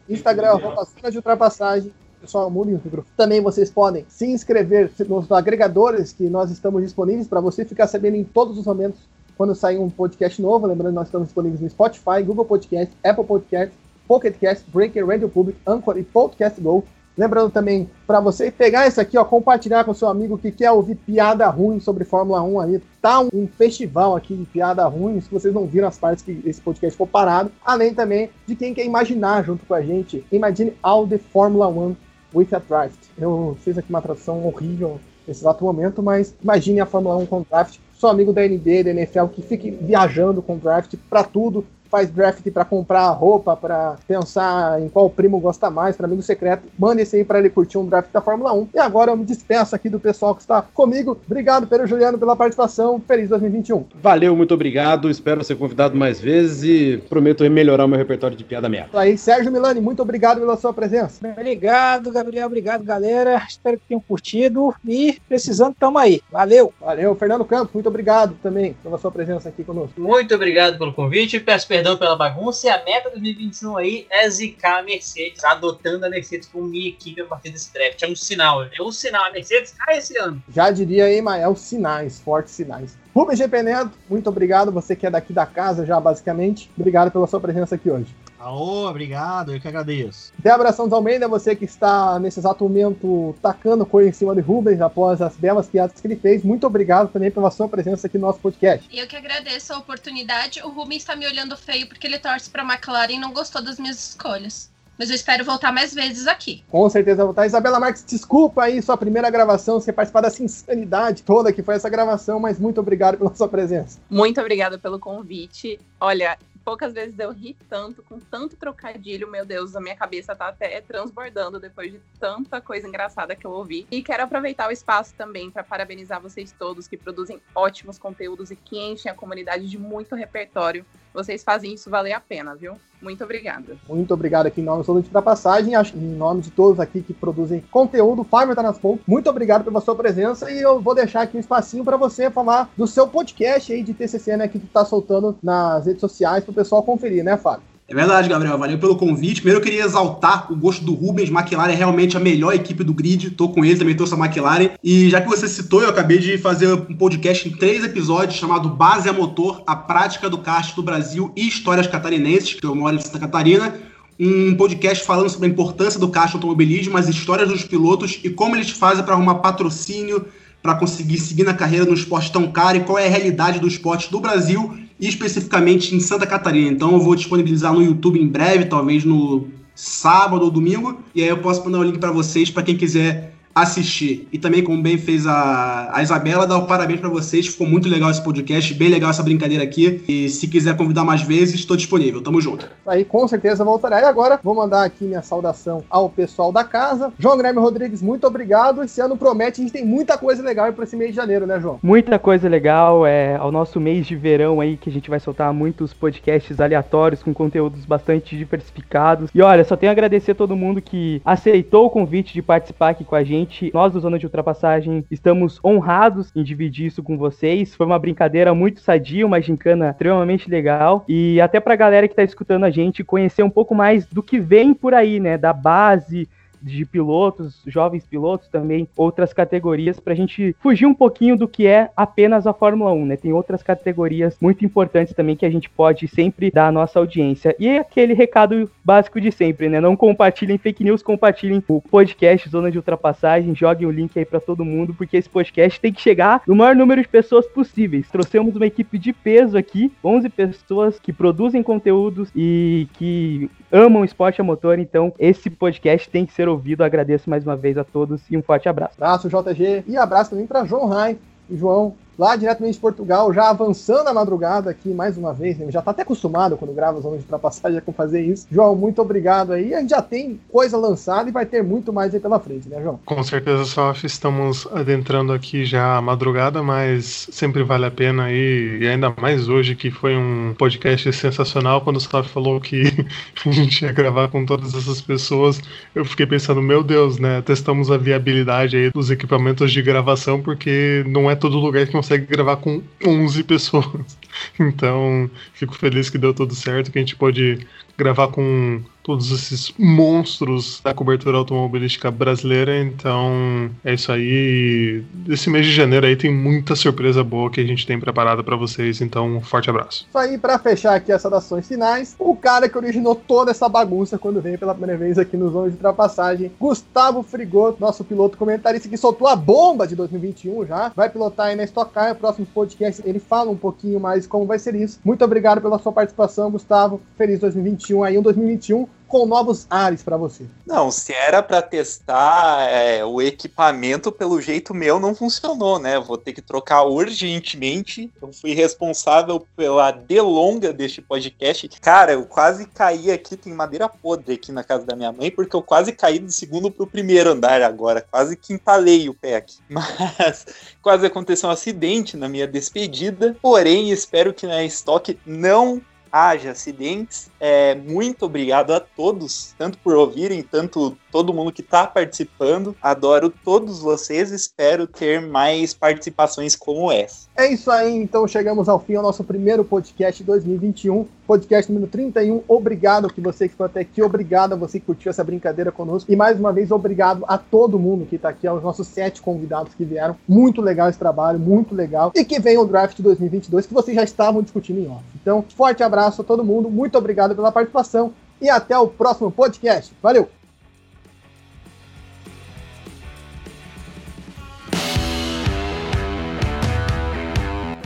Instagram, arroba de Ultrapassagem. Pessoal, mude o microfone. Também vocês podem se inscrever nos agregadores que nós estamos disponíveis para você ficar sabendo em todos os momentos quando sair um podcast novo. Lembrando, nós estamos disponíveis no Spotify, Google Podcast, Apple Podcast, Pocket Cast, Breaker, Radio Public, Anchor e Podcast Go. Lembrando também para você pegar isso aqui, ó, compartilhar com seu amigo que quer ouvir piada ruim sobre Fórmula 1 aí. Tá um festival aqui de piada ruim, se vocês não viram as partes que esse podcast ficou parado. Além também de quem quer imaginar junto com a gente. Imagine all the Fórmula 1 with a draft. Eu fiz aqui uma tradução horrível nesse exato momento, mas imagine a Fórmula 1 com draft. Sou amigo da NBA, da NFL, que fique viajando com draft para tudo. Faz draft para comprar roupa, para pensar em qual primo gosta mais, para amigo secreto. Mande esse aí para ele curtir um draft da Fórmula 1. E agora eu me despeço aqui do pessoal que está comigo. Obrigado, Pedro Juliano, pela participação. Feliz 2021. Valeu, muito obrigado. Espero ser convidado mais vezes e prometo melhorar o meu repertório de piada merda. Isso aí, Sérgio Milani, muito obrigado pela sua presença. Obrigado, Gabriel. Obrigado, galera. Espero que tenham curtido. E precisando, tamo aí. Valeu. Valeu, Fernando Campos, muito obrigado também pela sua presença aqui conosco. Muito obrigado pelo convite, peço perdão pela bagunça e a meta 2021 aí é zicar a Mercedes, adotando a Mercedes como minha equipe a partir desse draft. É um sinal, é um sinal. A Mercedes cai esse ano. Já diria Emael, sinais, fortes sinais. Rubens GP Neto, muito obrigado, você que é daqui da casa já, basicamente. Obrigado pela sua presença aqui hoje. Aô, obrigado, eu que agradeço. Débora Santos Almeida, você que está nesse exato momento tacando coisa em cima de Rubens após as belas piadas que ele fez. Muito obrigado também pela sua presença aqui no nosso podcast. Eu que agradeço a oportunidade. O Rubens está me olhando feio porque ele torce para a McLaren e não gostou das minhas escolhas. Mas eu espero voltar mais vezes aqui. Com certeza voltar. Isabela Marques, desculpa aí sua primeira gravação, você participar dessa insanidade toda que foi essa gravação, mas muito obrigado pela sua presença. Muito obrigada pelo convite. Olha, poucas vezes eu ri tanto, com tanto trocadilho, meu Deus, a minha cabeça tá até transbordando depois de tanta coisa engraçada que eu ouvi. E quero aproveitar o espaço também para parabenizar vocês todos que produzem ótimos conteúdos e que enchem a comunidade de muito repertório. Vocês fazem isso valer a pena, viu? Muito obrigada. Muito obrigado aqui em nome do da Passagem, em nome de todos aqui que produzem conteúdo. Fábio tá nas pontas. Muito obrigado pela sua presença e eu vou deixar aqui um espacinho para você falar do seu podcast aí de TCC, né, que tu tá soltando nas redes sociais pro pessoal conferir, né, Fábio? É verdade, Gabriel. Valeu pelo convite. Primeiro eu queria exaltar o gosto do Rubens. McLaren é realmente a melhor equipe do grid. Tô com ele, também tô a McLaren. E já que você citou, eu acabei de fazer um podcast em três episódios chamado Base a Motor, a prática do kart do Brasil e histórias catarinenses, que eu moro em Santa Catarina. Um podcast falando sobre a importância do kart automobilismo, as histórias dos pilotos e como eles fazem para arrumar patrocínio, para conseguir seguir na carreira no esporte tão caro e qual é a realidade do esporte do Brasil especificamente em Santa Catarina. Então eu vou disponibilizar no YouTube em breve, talvez no sábado ou domingo, e aí eu posso mandar o link para vocês para quem quiser assistir. E também, como bem fez a, a Isabela, dar o parabéns para vocês. Ficou muito legal esse podcast, bem legal essa brincadeira aqui. E se quiser convidar mais vezes, estou disponível. Tamo junto. Aí com certeza voltará. E agora vou mandar aqui minha saudação ao pessoal da casa. João Grêmio Rodrigues, muito obrigado. Esse ano promete, a gente tem muita coisa legal para esse mês de janeiro, né, João? Muita coisa legal. É ao nosso mês de verão aí que a gente vai soltar muitos podcasts aleatórios com conteúdos bastante diversificados. E olha, só tenho a agradecer a todo mundo que aceitou o convite de participar aqui com a gente gente, nós do Zona de Ultrapassagem, estamos honrados em dividir isso com vocês. Foi uma brincadeira muito sadia, uma gincana extremamente legal. E até pra galera que tá escutando a gente conhecer um pouco mais do que vem por aí, né? Da base, de pilotos, jovens pilotos também, outras categorias, para a gente fugir um pouquinho do que é apenas a Fórmula 1, né? Tem outras categorias muito importantes também que a gente pode sempre dar à nossa audiência. E é aquele recado básico de sempre, né? Não compartilhem fake news, compartilhem o podcast Zona de Ultrapassagem, joguem o link aí para todo mundo, porque esse podcast tem que chegar no maior número de pessoas possíveis. Trouxemos uma equipe de peso aqui, 11 pessoas que produzem conteúdos e que amam esporte a motor, então esse podcast tem que ser ouvido. Agradeço mais uma vez a todos e um forte abraço. Abraço, JG, e abraço também para João Rai e João lá diretamente de Portugal, já avançando a madrugada aqui mais uma vez, né? já tá até acostumado quando grava Zona de Ultrapassagem com fazer isso. João, muito obrigado aí. A gente já tem coisa lançada e vai ter muito mais aí pela frente, né, João? Com certeza, só estamos adentrando aqui já a madrugada, mas sempre vale a pena aí, e ainda mais hoje que foi um podcast sensacional. Quando o Staff falou que a gente ia gravar com todas essas pessoas, eu fiquei pensando, meu Deus, né? Testamos a viabilidade aí dos equipamentos de gravação, porque não é todo lugar que consegue gravar com 11 pessoas. Então, fico feliz que deu tudo certo, que a gente pode gravar com todos esses monstros da cobertura automobilística brasileira. Então é isso aí. Esse mês de janeiro aí tem muita surpresa boa que a gente tem preparada para vocês. Então, um forte abraço. Isso aí, para fechar aqui as saudações finais, o cara que originou toda essa bagunça quando veio pela primeira vez aqui nos Zonas de Ultrapassagem, Gustavo Frigoto, nosso piloto comentarista que soltou a bomba de 2021 já. Vai pilotar aí na Stock Car, próximo podcast. Ele fala um pouquinho mais como vai ser isso. Muito obrigado pela sua participação, Gustavo. Feliz 2021 aí, um 2021 com novos ares para você? Não, se era para testar é, o equipamento, pelo jeito meu não funcionou, né? Vou ter que trocar urgentemente. Eu fui responsável pela delonga deste podcast. Cara, eu quase caí aqui, tem madeira podre aqui na casa da minha mãe, porque eu quase caí do segundo pro primeiro andar agora. Quase quintalei o pé aqui. Mas quase aconteceu um acidente na minha despedida. Porém, espero que na estoque não haja acidentes. É, muito obrigado a todos, tanto por ouvirem, tanto todo mundo que está participando. Adoro todos vocês, espero ter mais participações como essa. É isso aí, então chegamos ao fim ao nosso primeiro podcast 2021, podcast número 31. Obrigado que você que ficou até aqui, obrigado a você que curtiu essa brincadeira conosco e mais uma vez obrigado a todo mundo que está aqui, aos nossos sete convidados que vieram. Muito legal esse trabalho, muito legal. E que vem o draft 2022 que vocês já estavam discutindo em off. Então, forte abraço a todo mundo, muito obrigado pela participação e até o próximo podcast. Valeu!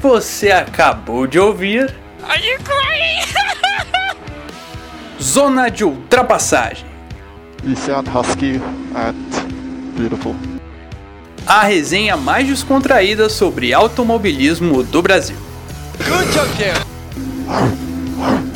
Você acabou de ouvir Are you crying? Zona de Ultrapassagem. You sound husky and beautiful. A resenha mais descontraída sobre automobilismo do Brasil. Good job, Arr.